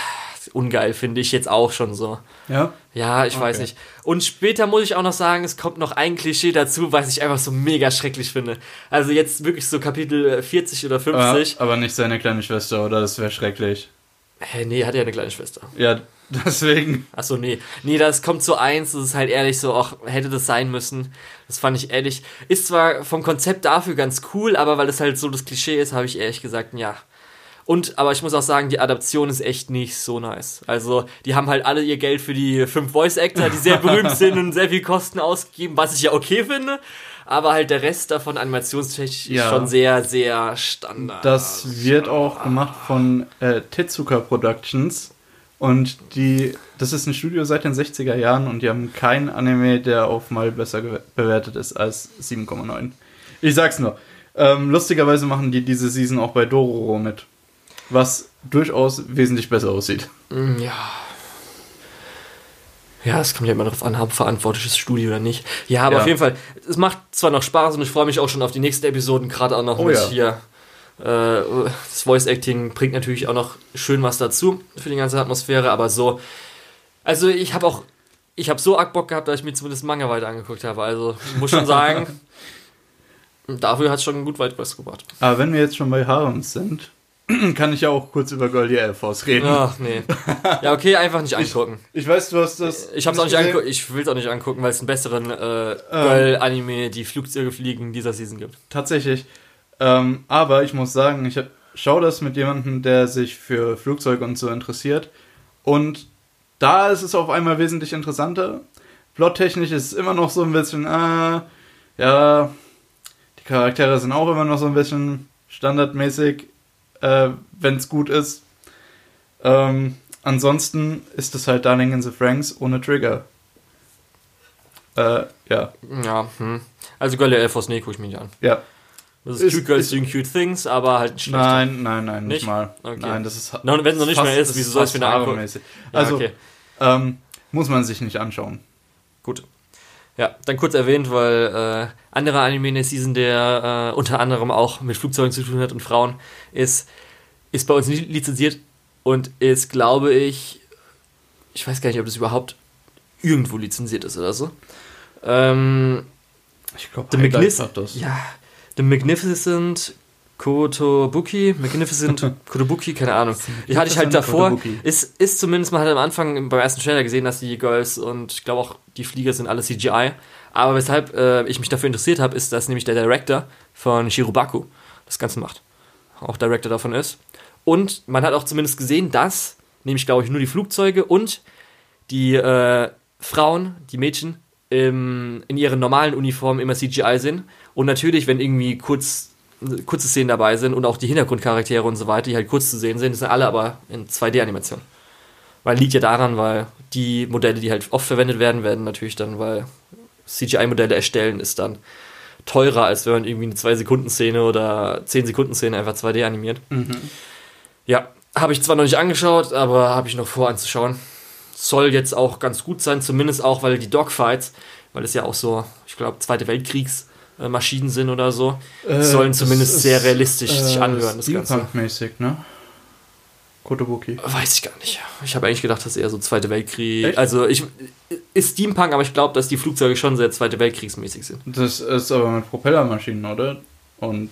ungeil, finde ich jetzt auch schon so. Ja? Ja, ich okay. weiß nicht. Und später muss ich auch noch sagen, es kommt noch ein Klischee dazu, was ich einfach so mega schrecklich finde. Also jetzt wirklich so Kapitel 40 oder 50. Aber, aber nicht seine kleine Schwester, oder? Das wäre schrecklich. Hä, nee, hat ja eine kleine Schwester. Ja, deswegen. Achso, nee. Nee, das kommt zu eins, das ist halt ehrlich so, auch hätte das sein müssen. Das fand ich ehrlich. Ist zwar vom Konzept dafür ganz cool, aber weil es halt so das Klischee ist, habe ich ehrlich gesagt, ja. Und, aber ich muss auch sagen, die Adaption ist echt nicht so nice. Also, die haben halt alle ihr Geld für die fünf Voice-Actor, die sehr berühmt sind und sehr viel Kosten ausgegeben, was ich ja okay finde aber halt der Rest davon animationstechnisch ja. ist schon sehr, sehr standard. Das wird auch gemacht von äh, Tetsuka Productions und die, das ist ein Studio seit den 60er Jahren und die haben keinen Anime, der auf mal besser bewertet ist als 7,9. Ich sag's nur. Ähm, lustigerweise machen die diese Season auch bei Dororo mit. Was durchaus wesentlich besser aussieht. Mm, ja, ja, es kommt ja immer darauf an, habe verantwortliches Studio oder nicht. Ja, aber ja. auf jeden Fall, es macht zwar noch Spaß und ich freue mich auch schon auf die nächsten Episoden, gerade auch noch oh, mit ja. hier. Äh, das Voice Acting bringt natürlich auch noch schön was dazu für die ganze Atmosphäre, aber so. Also, ich habe auch. Ich habe so Bock gehabt, dass ich mir zumindest Manga weiter angeguckt habe. Also, ich muss schon sagen, dafür hat es schon gut weit was gebracht. Aber wenn wir jetzt schon bei Harems sind, kann ich ja auch kurz über Goldie Air Force reden. Ach, nee. Ja, okay, einfach nicht angucken. Ich, ich weiß, du hast das. Ich hab's auch nicht angucken, ich will's auch nicht angucken, weil es einen besseren äh, ähm. Girl-Anime, die Flugzeuge fliegen, dieser Season gibt. Tatsächlich. Ähm, aber ich muss sagen, ich schaue das mit jemandem, der sich für Flugzeuge und so interessiert. Und da ist es auf einmal wesentlich interessanter. Plottechnisch ist es immer noch so ein bisschen, äh, ja, die Charaktere sind auch immer noch so ein bisschen standardmäßig äh, wenn es gut ist. Ähm, ansonsten ist es halt Darling in the Franks ohne Trigger. Äh, ja. Ja, hm. Also Gölle Elfos, nee, guck ich mir nicht an. Ja. Das ist, ist Cute Girls Doing Cute Things, aber halt schlechter. Nein, nein, nein, nicht, nicht mal. Okay. Nein, das ist. Wenn es noch nicht fast, mehr ist, wieso soll es wieder angucken? Ja, also, okay. ähm, muss man sich nicht anschauen. Gut. Ja, dann kurz erwähnt, weil äh, anderer Anime in der Season, der äh, unter anderem auch mit Flugzeugen zu tun hat und Frauen, ist, ist bei uns nicht lizenziert und ist, glaube ich, ich weiß gar nicht, ob das überhaupt irgendwo lizenziert ist oder so. Ähm, ich glaube, The Magnificent. Ja, The Magnificent Kotobuki, Magnificent Kotobuki, keine Ahnung. Die hatte ich halt davor. Ist, ist zumindest, man hat am Anfang beim ersten Trailer gesehen, dass die Girls und ich glaube auch die Flieger sind alle CGI. Aber weshalb äh, ich mich dafür interessiert habe, ist, dass nämlich der Director von Shirubaku das Ganze macht. Auch Director davon ist. Und man hat auch zumindest gesehen, dass, nämlich glaube ich, nur die Flugzeuge und die äh, Frauen, die Mädchen, im, in ihren normalen Uniformen immer CGI sind. Und natürlich, wenn irgendwie kurz, kurze Szenen dabei sind und auch die Hintergrundcharaktere und so weiter, die halt kurz zu sehen sind, sind alle aber in 2D-Animation. Weil liegt ja daran, weil die Modelle, die halt oft verwendet werden, werden natürlich dann, weil CGI-Modelle erstellen ist dann teurer, als wenn man irgendwie eine 2-Sekunden-Szene oder 10-Sekunden-Szene einfach 2D animiert. Mhm. Ja, habe ich zwar noch nicht angeschaut, aber habe ich noch vor anzuschauen. Soll jetzt auch ganz gut sein, zumindest auch, weil die Dogfights, weil es ja auch so, ich glaube, Zweite Weltkriegsmaschinen sind oder so, äh, sollen zumindest sehr realistisch äh, sich anhören. Das Ganze. mäßig ne? Kotobuki. Weiß ich gar nicht. Ich habe eigentlich gedacht, dass eher so Zweite Weltkrieg. Echt? Also ich ist Steampunk, aber ich glaube, dass die Flugzeuge schon sehr Zweite Weltkriegsmäßig sind. Das ist aber mit Propellermaschinen, oder? Und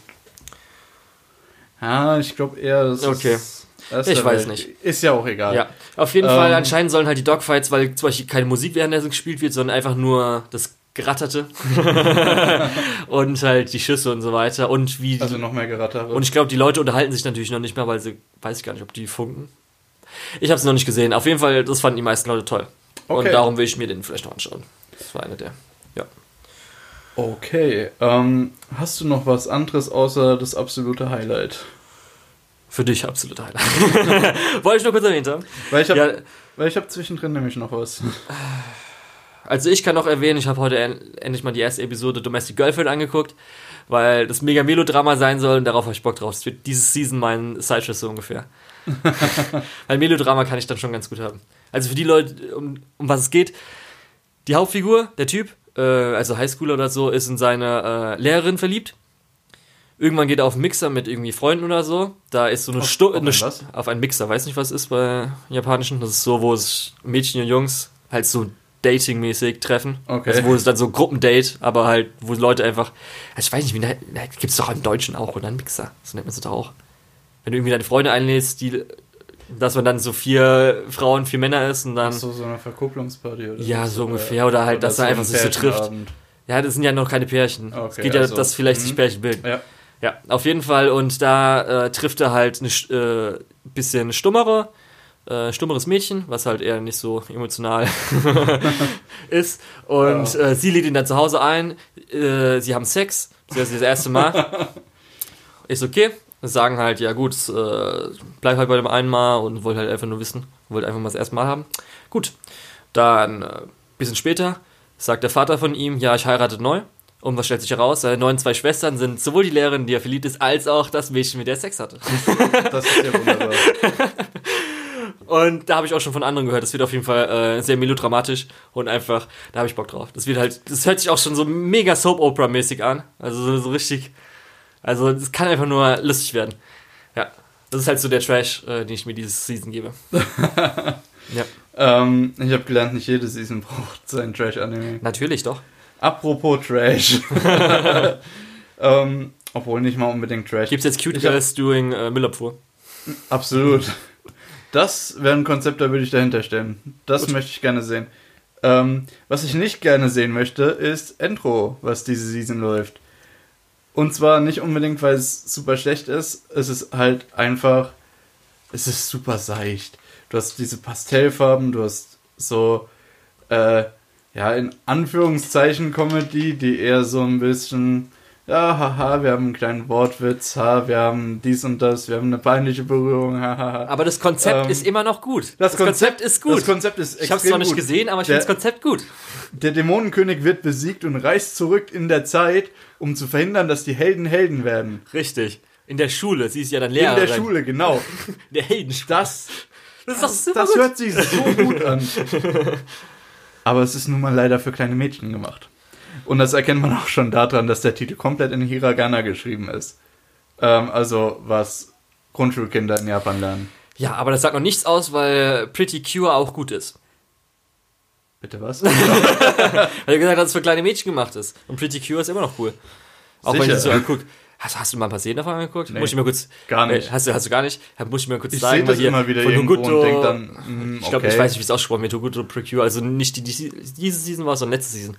ja, ich glaube eher, das okay. ist ich weiß nicht. Ist ja auch egal. Ja. Auf jeden ähm, Fall, anscheinend sollen halt die Dogfights, weil zum Beispiel keine Musik währenddessen gespielt wird, sondern einfach nur das Geratterte und halt die Schüsse und so weiter und wie also noch mehr Gerattere und ich glaube die Leute unterhalten sich natürlich noch nicht mehr weil sie weiß ich gar nicht ob die funken ich habe es noch nicht gesehen auf jeden Fall das fanden die meisten Leute toll okay. und darum will ich mir den vielleicht noch anschauen das war eine der ja okay ähm, hast du noch was anderes außer das absolute Highlight für dich absolute Highlight. Wollte ich nur kurz erwähnt haben. Weil ich habe ja. hab zwischendrin nämlich noch was. Also ich kann noch erwähnen, ich habe heute endlich mal die erste Episode Domestic Girlfriend angeguckt, weil das mega Melodrama sein soll und darauf habe ich Bock drauf. Das wird diese Season mein Sideshow so ungefähr. weil Melodrama kann ich dann schon ganz gut haben. Also für die Leute, um, um was es geht, die Hauptfigur, der Typ, äh, also Highschooler oder so, ist in seine äh, Lehrerin verliebt Irgendwann geht er auf einen Mixer mit irgendwie Freunden oder so. Da ist so eine Stunde. Auf, auf einen Mixer, weiß nicht, was ist bei japanischen. Das ist so, wo es Mädchen und Jungs halt so datingmäßig treffen. Okay. Also wo es dann so Gruppendate, aber halt, wo Leute einfach. Also ich weiß nicht, wie gibt es doch im Deutschen auch, oder ein Mixer. So nennt man es doch auch. Wenn du irgendwie deine Freunde einlädst, die dass man dann so vier Frauen, vier Männer ist und dann. so, so eine Verkupplungsparty oder Ja, so ungefähr. Oder halt, oder dass er einfach sich so trifft. Ja, das sind ja noch keine Pärchen. Okay, es geht ja, also, dass vielleicht sich mhm. Pärchen bilden. Ja. Ja, auf jeden Fall. Und da äh, trifft er halt ein äh, bisschen stummere, äh, stummeres Mädchen, was halt eher nicht so emotional ist. Und ja. äh, sie lädt ihn dann zu Hause ein. Äh, sie haben Sex. Das ist das erste Mal. ist okay. Sagen halt, ja gut, äh, bleib halt bei dem einen Mal und wollte halt einfach nur wissen, wollte einfach mal das erste Mal haben. Gut. Dann, äh, bisschen später, sagt der Vater von ihm, ja, ich heirate neu. Und was stellt sich heraus? Seine neuen zwei Schwestern sind sowohl die Lehrerin, die er verliebt ist, als auch das Mädchen, mit der er Sex hatte. das ist ja wunderbar. Und da habe ich auch schon von anderen gehört. Das wird auf jeden Fall äh, sehr melodramatisch und einfach, da habe ich Bock drauf. Das wird halt, das hört sich auch schon so mega Soap-Opera-mäßig an. Also so, so richtig, also es kann einfach nur lustig werden. Ja, das ist halt so der Trash, äh, den ich mir dieses Season gebe. ja. Ähm, ich habe gelernt, nicht jede Season braucht sein Trash-Anime. Natürlich doch. Apropos Trash. ähm, obwohl nicht mal unbedingt Trash. Gibt es jetzt Cute Girls doing äh, Müllabfuhr? Absolut. Das wäre ein Konzept, da würde ich dahinter stellen. Das Gut. möchte ich gerne sehen. Ähm, was ich nicht gerne sehen möchte, ist Intro, was diese Season läuft. Und zwar nicht unbedingt, weil es super schlecht ist. Es ist halt einfach. Es ist super seicht. Du hast diese Pastellfarben, du hast so. Äh, ja, in Anführungszeichen Comedy, die eher so ein bisschen ja, haha, wir haben einen kleinen Wortwitz, ha, wir haben dies und das, wir haben eine peinliche Berührung, haha. Aber das Konzept ähm, ist immer noch gut. Das, das Konzept, Konzept, ist gut. Das Konzept ist Ich habe es zwar nicht gut. gesehen, aber ich finde das Konzept gut. Der Dämonenkönig wird besiegt und reist zurück in der Zeit, um zu verhindern, dass die Helden Helden werden. Richtig. In der Schule, sie ist ja dann Lehrerin. In der Schule, genau. der Heldenschule. Das, das, das, das hört sich so gut an. Aber es ist nun mal leider für kleine Mädchen gemacht. Und das erkennt man auch schon daran, dass der Titel komplett in Hiragana geschrieben ist. Ähm, also was Grundschulkinder in Japan lernen. Ja, aber das sagt noch nichts aus, weil Pretty Cure auch gut ist. Bitte was? weil er gesagt dass es für kleine Mädchen gemacht ist. Und Pretty Cure ist immer noch cool. Auch Sicher. wenn ich so anguckt. Hast, hast, du mal ein paar Szenen davon angeguckt? Nee, muss ich mir kurz. Gar nicht. Äh, hast, du, hast du gar nicht? Muss ich mir kurz ich sagen. Das immer wieder von Huguto, und dann, mm, Ich glaube, okay. ich weiß nicht, wie es ausgesprochen wird. Huguto Precure. Also nicht die, die, diese Season war, sondern letzte Season.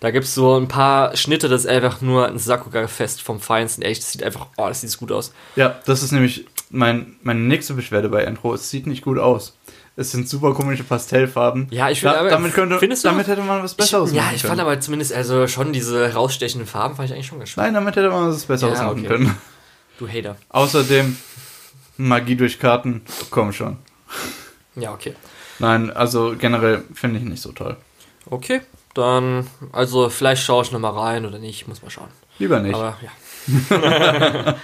Da gibt es so ein paar Schnitte, das ist einfach nur ein Sakuga-Fest vom Feinsten. Echt, das sieht einfach, oh, das sieht gut aus. Ja, das ist nämlich mein, meine nächste Beschwerde bei Entro. Es sieht nicht gut aus. Es sind super komische Pastellfarben. Ja, ich finde, da, damit, könnte, damit hätte man was Besseres ich, machen Ja, ich fand aber zumindest, also schon diese rausstechenden Farben fand ich eigentlich schon ganz schön. Nein, damit hätte man was Besseres ja, okay. machen können. Du Hater. Außerdem, Magie durch Karten, komm schon. Ja, okay. Nein, also generell finde ich nicht so toll. Okay. Dann, also vielleicht schaue ich nochmal rein oder nicht, muss mal schauen. Lieber nicht. Aber ja.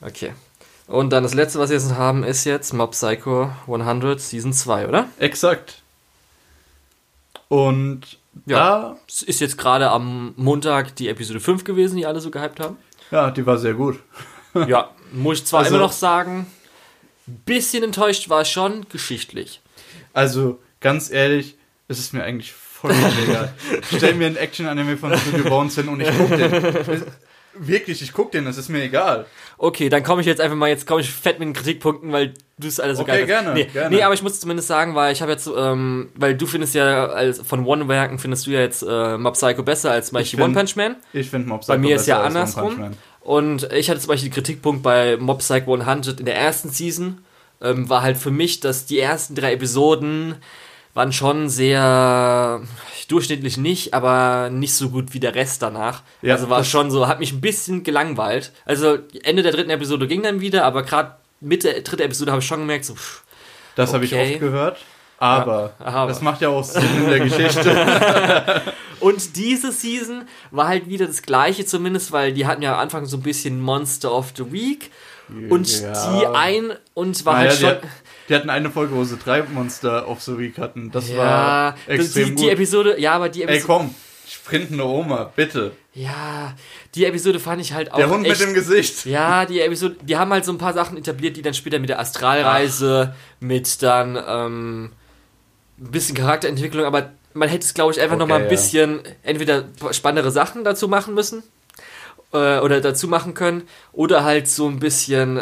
okay. Und dann das letzte, was wir jetzt haben, ist jetzt Mob Psycho 100 Season 2, oder? Exakt. Und ja, es ist jetzt gerade am Montag die Episode 5 gewesen, die alle so gehypt haben. Ja, die war sehr gut. ja, muss ich zwar also, immer noch sagen, ein bisschen enttäuscht war es schon, geschichtlich. Also, ganz ehrlich, es ist mir eigentlich voll egal. Stell mir ein Action-Anime von Studio Bones hin und ich guck den. Wirklich, ich guck den, das ist mir egal. Okay, dann komme ich jetzt einfach mal, jetzt komme ich fett mit den Kritikpunkten, weil du es alles so okay, geil gerne, nee, gerne. Nee, aber ich muss zumindest sagen, weil ich habe jetzt, ähm, weil du findest ja, als von One-Werken findest du ja jetzt äh, Mob Psycho besser als zum Beispiel One Punch Man. Ich finde Mob Psycho Bei mir ist ja andersrum. Und ich hatte zum Beispiel den Kritikpunkt bei Mob Psycho 100 in der ersten Season, ähm, war halt für mich, dass die ersten drei Episoden waren schon sehr durchschnittlich nicht, aber nicht so gut wie der Rest danach. Ja, also war schon so, hat mich ein bisschen gelangweilt. Also Ende der dritten Episode ging dann wieder, aber gerade Mitte der dritten Episode habe ich schon gemerkt, so. Pff, das okay. habe ich oft gehört. Aber, ja, aber, das macht ja auch Sinn in der Geschichte. und diese Season war halt wieder das gleiche zumindest, weil die hatten ja am Anfang so ein bisschen Monster of the Week. Und ja. die ein und war naja, halt schon. Die hatten eine Folge, wo sie drei Monster of the Week hatten. Das ja, war extrem die, die Episode, ja, aber die Episode. Ey, komm, sprintende Oma, bitte. Ja, die Episode fand ich halt auch. Der Hund echt, mit dem Gesicht. Ja, die Episode, die haben halt so ein paar Sachen etabliert, die dann später mit der Astralreise, Ach. mit dann ähm, ein bisschen Charakterentwicklung, aber man hätte es, glaube ich, einfach okay, noch mal ein bisschen entweder spannendere Sachen dazu machen müssen äh, oder dazu machen können oder halt so ein bisschen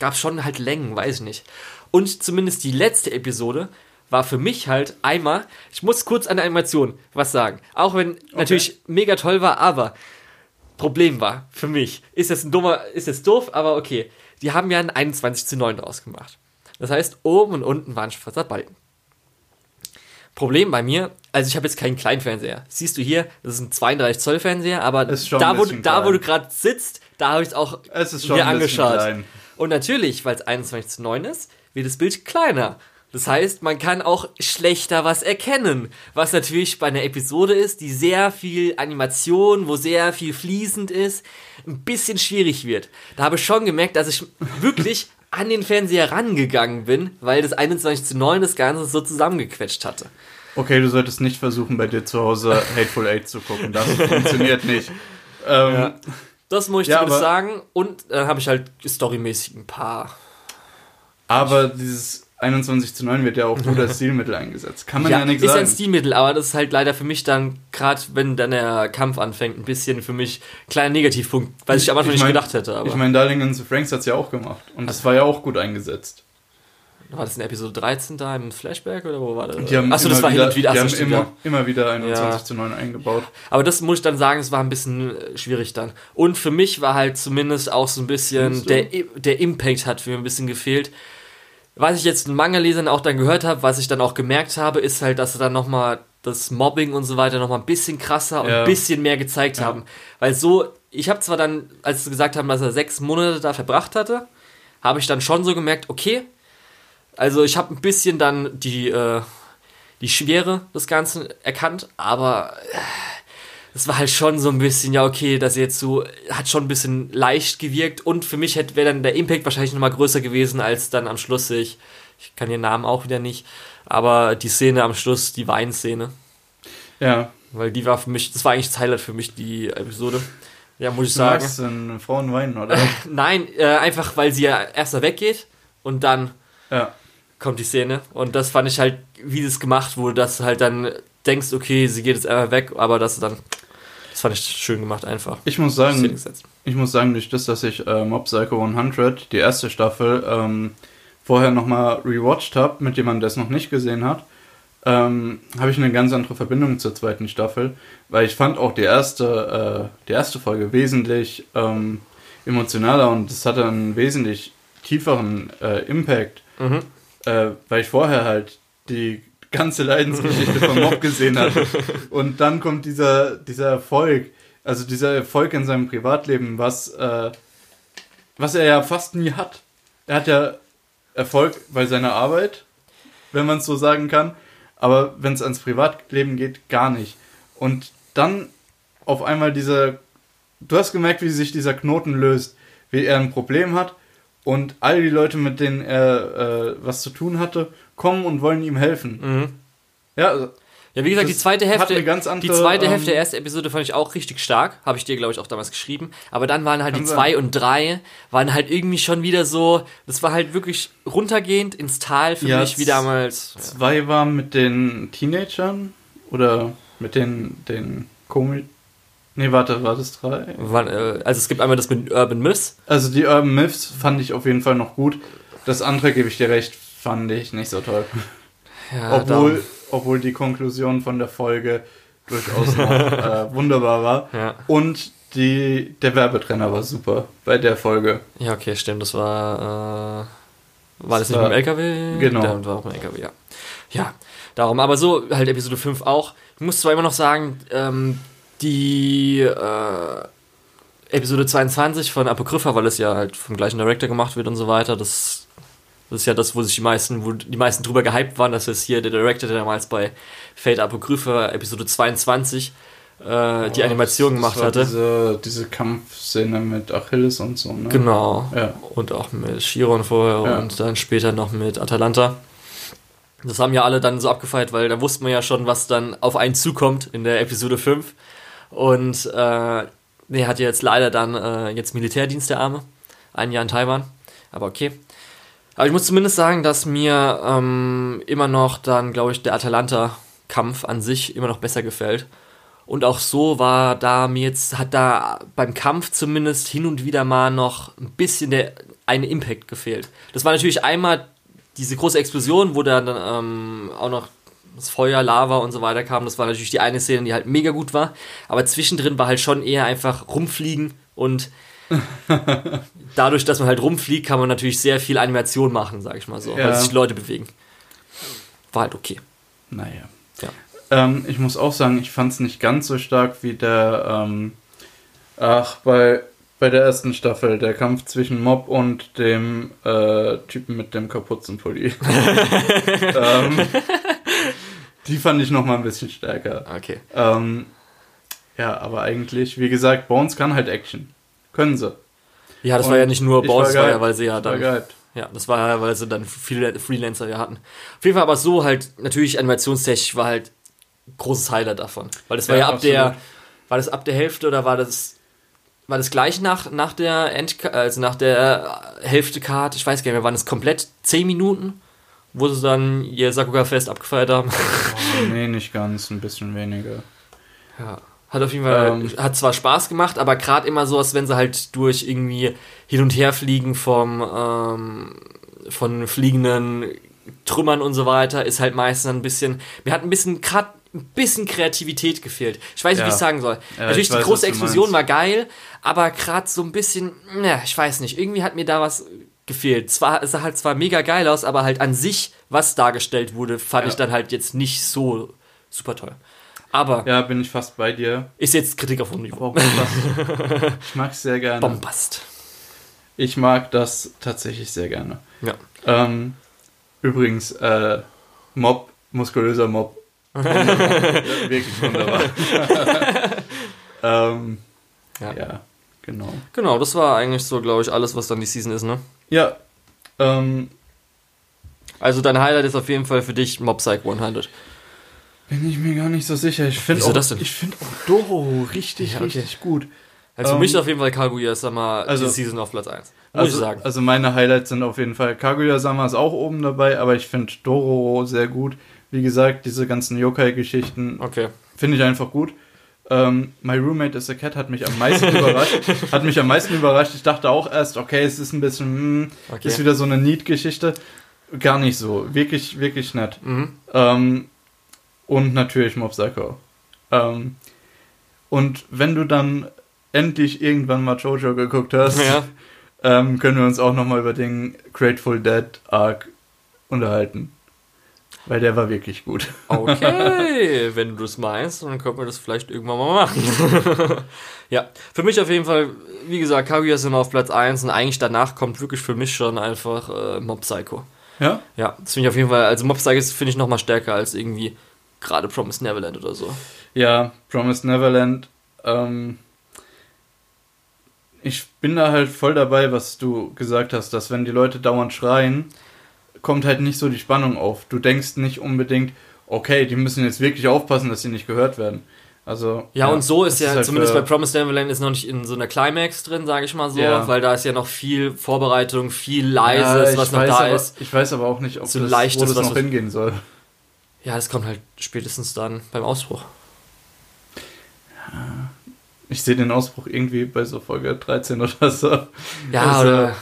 gab schon halt Längen, weiß ich nicht. Und zumindest die letzte Episode war für mich halt einmal, ich muss kurz an der Animation was sagen. Auch wenn okay. natürlich mega toll war, aber Problem war für mich, ist das ein dummer, ist das doof, aber okay. Die haben ja ein 21 zu 9 draus gemacht. Das heißt, oben und unten waren schwarzer Balken. Problem bei mir, also ich habe jetzt keinen Kleinfernseher. Siehst du hier, das ist ein 32 Zoll Fernseher, aber da wo, da, wo du gerade sitzt, da habe ich es auch es ist schon mir angeschaut. Klein. Und natürlich, weil es 21 zu 9 ist, wird das Bild kleiner. Das heißt, man kann auch schlechter was erkennen. Was natürlich bei einer Episode ist, die sehr viel Animation, wo sehr viel fließend ist, ein bisschen schwierig wird. Da habe ich schon gemerkt, dass ich wirklich an den Fernseher rangegangen bin, weil das 21 zu 9 das Ganze so zusammengequetscht hatte. Okay, du solltest nicht versuchen, bei dir zu Hause Hateful Eight zu gucken. Das funktioniert nicht. Ähm, ja. Das muss ich ja, zumindest sagen. Und dann äh, habe ich halt storymäßig ein paar. Aber dieses 21 zu 9 wird ja auch gut als Stilmittel eingesetzt. Kann man ja, ja nicht sagen. Ist ein Stilmittel, aber das ist halt leider für mich dann, gerade wenn dann der Kampf anfängt, ein bisschen für mich kleiner Negativpunkt, weil ich am Anfang ich mein, nicht gedacht hätte. Aber. Ich meine, Darling and the Franks hat es ja auch gemacht. Und das war ja auch gut eingesetzt. War das in Episode 13 da im Flashback oder wo war das? Achso, das war wieder, hin und wieder. Die haben immer, immer wieder 21 ja. zu 9 eingebaut. Aber das muss ich dann sagen, es war ein bisschen äh, schwierig dann. Und für mich war halt zumindest auch so ein bisschen, der, der Impact hat für mich ein bisschen gefehlt. Was ich jetzt in Manga-Lesern auch dann gehört habe, was ich dann auch gemerkt habe, ist halt, dass sie dann nochmal das Mobbing und so weiter noch mal ein bisschen krasser und ein bisschen mehr gezeigt ja. haben. Weil so, ich habe zwar dann, als sie gesagt haben, dass er sechs Monate da verbracht hatte, habe ich dann schon so gemerkt, okay, also ich habe ein bisschen dann die, äh, die Schwere des Ganzen erkannt, aber äh, es war halt schon so ein bisschen, ja, okay, das jetzt so, hat schon ein bisschen leicht gewirkt und für mich wäre dann der Impact wahrscheinlich nochmal größer gewesen, als dann am Schluss ich, ich kann den Namen auch wieder nicht, aber die Szene am Schluss, die Weinszene. Ja. Weil die war für mich, das war eigentlich das Highlight für mich, die Episode. Ja, muss ich sagen. Du magst denn Frauen weinen, oder? Nein, äh, einfach weil sie ja erst da weggeht und dann ja. Kommt die Szene. Und das fand ich halt, wie das gemacht wurde, dass du halt dann denkst, okay, sie geht jetzt einfach weg, aber das dann, das fand ich schön gemacht einfach. Ich muss sagen, ich muss sagen, durch das, dass ich äh, Mob Psycho 100, die erste Staffel, ähm, vorher nochmal rewatcht habe, mit jemandem, der es noch nicht gesehen hat, ähm, habe ich eine ganz andere Verbindung zur zweiten Staffel, weil ich fand auch die erste, äh, die erste Folge wesentlich ähm, emotionaler und es hatte einen wesentlich tieferen äh, Impact, mhm. Äh, weil ich vorher halt die ganze Leidensgeschichte von Mob gesehen hatte. Und dann kommt dieser, dieser Erfolg, also dieser Erfolg in seinem Privatleben, was, äh, was er ja fast nie hat. Er hat ja Erfolg bei seiner Arbeit, wenn man es so sagen kann aber wenn es ans Privatleben geht, gar nicht. Und dann auf einmal dieser, du hast gemerkt, wie sich dieser Knoten löst, wie er ein Problem hat und all die Leute, mit denen er äh, was zu tun hatte, kommen und wollen ihm helfen. Mhm. Ja, ja, wie gesagt, die zweite Hälfte, andere, die zweite ähm, Hälfte der ersten Episode fand ich auch richtig stark. Habe ich dir, glaube ich, auch damals geschrieben. Aber dann waren halt die zwei und drei, waren halt irgendwie schon wieder so, das war halt wirklich runtergehend ins Tal für ja, mich wie damals. Zwei waren mit den Teenagern oder mit den, den Komik. Nee, warte, war das drei? Äh, also es gibt einmal das mit Urban Myths. Also die Urban Myths fand ich auf jeden Fall noch gut. Das andere, gebe ich dir recht, fand ich nicht so toll. Ja, Obwohl. Obwohl die Konklusion von der Folge durchaus noch äh, wunderbar war. Ja. Und die, der Werbetrenner war super bei der Folge. Ja, okay, stimmt. Das war. Äh, war das, das nicht war, mit dem LKW? Genau. Der war auch mit dem LKW, ja. Ja, darum. Aber so halt Episode 5 auch. Ich muss zwar immer noch sagen, ähm, die äh, Episode 22 von Apokrypha, weil es ja halt vom gleichen Director gemacht wird und so weiter, das das ist ja das, wo sich die meisten, wo die meisten drüber gehypt waren, dass es hier der Director, der damals bei Fate Apokrypha Episode 22 äh, oh, die Animation das, das gemacht hatte. Diese, diese Kampfszene mit Achilles und so, ne? Genau. Ja. Und auch mit Chiron vorher ja. und dann später noch mit Atalanta. Das haben ja alle dann so abgefeiert, weil da wusste man ja schon, was dann auf einen zukommt in der Episode 5. Und äh, der hat jetzt leider dann äh, jetzt Militärdienst der Arme. Ein Jahr in Taiwan. Aber okay. Aber ich muss zumindest sagen, dass mir ähm, immer noch dann, glaube ich, der Atalanta-Kampf an sich immer noch besser gefällt. Und auch so war da mir jetzt, hat da beim Kampf zumindest hin und wieder mal noch ein bisschen der eine Impact gefehlt. Das war natürlich einmal diese große Explosion, wo dann ähm, auch noch das Feuer, Lava und so weiter kam. Das war natürlich die eine Szene, die halt mega gut war. Aber zwischendrin war halt schon eher einfach rumfliegen und dadurch, dass man halt rumfliegt, kann man natürlich sehr viel Animation machen, sag ich mal so, ja. weil sich Leute bewegen. War halt okay. Naja. Ja. Ähm, ich muss auch sagen, ich fand es nicht ganz so stark wie der, ähm, ach, bei, bei der ersten Staffel, der Kampf zwischen Mob und dem äh, Typen mit dem Kapuzenpulli. ähm, die fand ich noch mal ein bisschen stärker. Okay. Ähm, ja, aber eigentlich, wie gesagt, Bones kann halt Action. Können sie. Ja, das und war ja nicht nur Boss, war, war ja, weil sie ja dann. Ja, das war ja, weil sie dann viele Freelancer ja hatten. Auf jeden Fall aber so halt, natürlich animationstechnisch war halt großes Highlight davon. Weil das war ja, ja ab absolut. der, war das ab der Hälfte oder war das, war das gleich nach, nach der End, also nach der Hälfte Card, ich weiß gar nicht mehr, waren es komplett 10 Minuten, wo sie dann ihr Sakuga-Fest abgefeiert haben? Oh, nee, nicht ganz, ein bisschen weniger. Ja. Hat auf jeden Fall, ähm, hat zwar Spaß gemacht, aber gerade immer so, als wenn sie halt durch irgendwie hin und her fliegen vom, ähm, von fliegenden Trümmern und so weiter, ist halt meistens ein bisschen, mir hat ein bisschen, gerade ein bisschen Kreativität gefehlt. Ich weiß nicht, ja. wie ich sagen soll. Ja, Natürlich, die weiß, große Explosion war geil, aber gerade so ein bisschen, ne, ich weiß nicht, irgendwie hat mir da was gefehlt. Zwar, es sah halt zwar mega geil aus, aber halt an sich, was dargestellt wurde, fand ja. ich dann halt jetzt nicht so super toll. Aber. Ja, bin ich fast bei dir. Ist jetzt Kritik auf hohem Niveau. ich mag es sehr gerne. Bombast. Ich mag das tatsächlich sehr gerne. Ja. Ähm, übrigens, äh, Mob, muskulöser Mob. Wirklich wunderbar. ähm, ja. ja, genau. Genau, das war eigentlich so, glaube ich, alles, was dann die Season ist, ne? Ja. Ähm, also dein Highlight ist auf jeden Fall für dich Mob Psych 100. Bin ich mir gar nicht so sicher. Ich finde auch, find auch Doro richtig, ja, okay. richtig gut. Also für ähm, mich auf jeden Fall Kaguya-sama also, die Season auf Platz 1. Muss also, ich sagen. Also meine Highlights sind auf jeden Fall Kaguya-sama ist auch oben dabei, aber ich finde Doro sehr gut. Wie gesagt, diese ganzen Yokai-Geschichten okay. finde ich einfach gut. Ähm, My Roommate is a Cat hat mich am meisten überrascht. Hat mich am meisten überrascht. Ich dachte auch erst, okay, es ist ein bisschen, hm, okay. ist wieder so eine Neat-Geschichte. Gar nicht so. Wirklich, wirklich nett. Mhm. Ähm, und natürlich Mob Psycho. Ähm, und wenn du dann endlich irgendwann mal Jojo geguckt hast, ja. ähm, können wir uns auch nochmal über den Grateful Dead Arc unterhalten. Weil der war wirklich gut. Okay, wenn du es meinst, dann können wir das vielleicht irgendwann mal machen. ja, für mich auf jeden Fall, wie gesagt, Kaguya sind auf Platz 1 und eigentlich danach kommt wirklich für mich schon einfach äh, Mob Psycho. Ja? Ja, das finde ich auf jeden Fall, also Mob Psycho finde ich nochmal stärker als irgendwie gerade Promised Neverland oder so. Ja, Promised Neverland. Ähm, ich bin da halt voll dabei, was du gesagt hast, dass wenn die Leute dauernd schreien, kommt halt nicht so die Spannung auf. Du denkst nicht unbedingt, okay, die müssen jetzt wirklich aufpassen, dass sie nicht gehört werden. Also, ja, ja und so ist ja, ist halt zumindest bei Promised Neverland ist noch nicht in so einer Climax drin, sage ich mal so, ja. weil da ist ja noch viel Vorbereitung, viel Leises, ja, was noch da aber, ist. Ich weiß aber auch nicht, ob so das, leichtes, wo das noch hingehen soll. Ja, das kommt halt spätestens dann beim Ausbruch. Ich sehe den Ausbruch irgendwie bei so Folge 13 oder so. Ja, also, oder,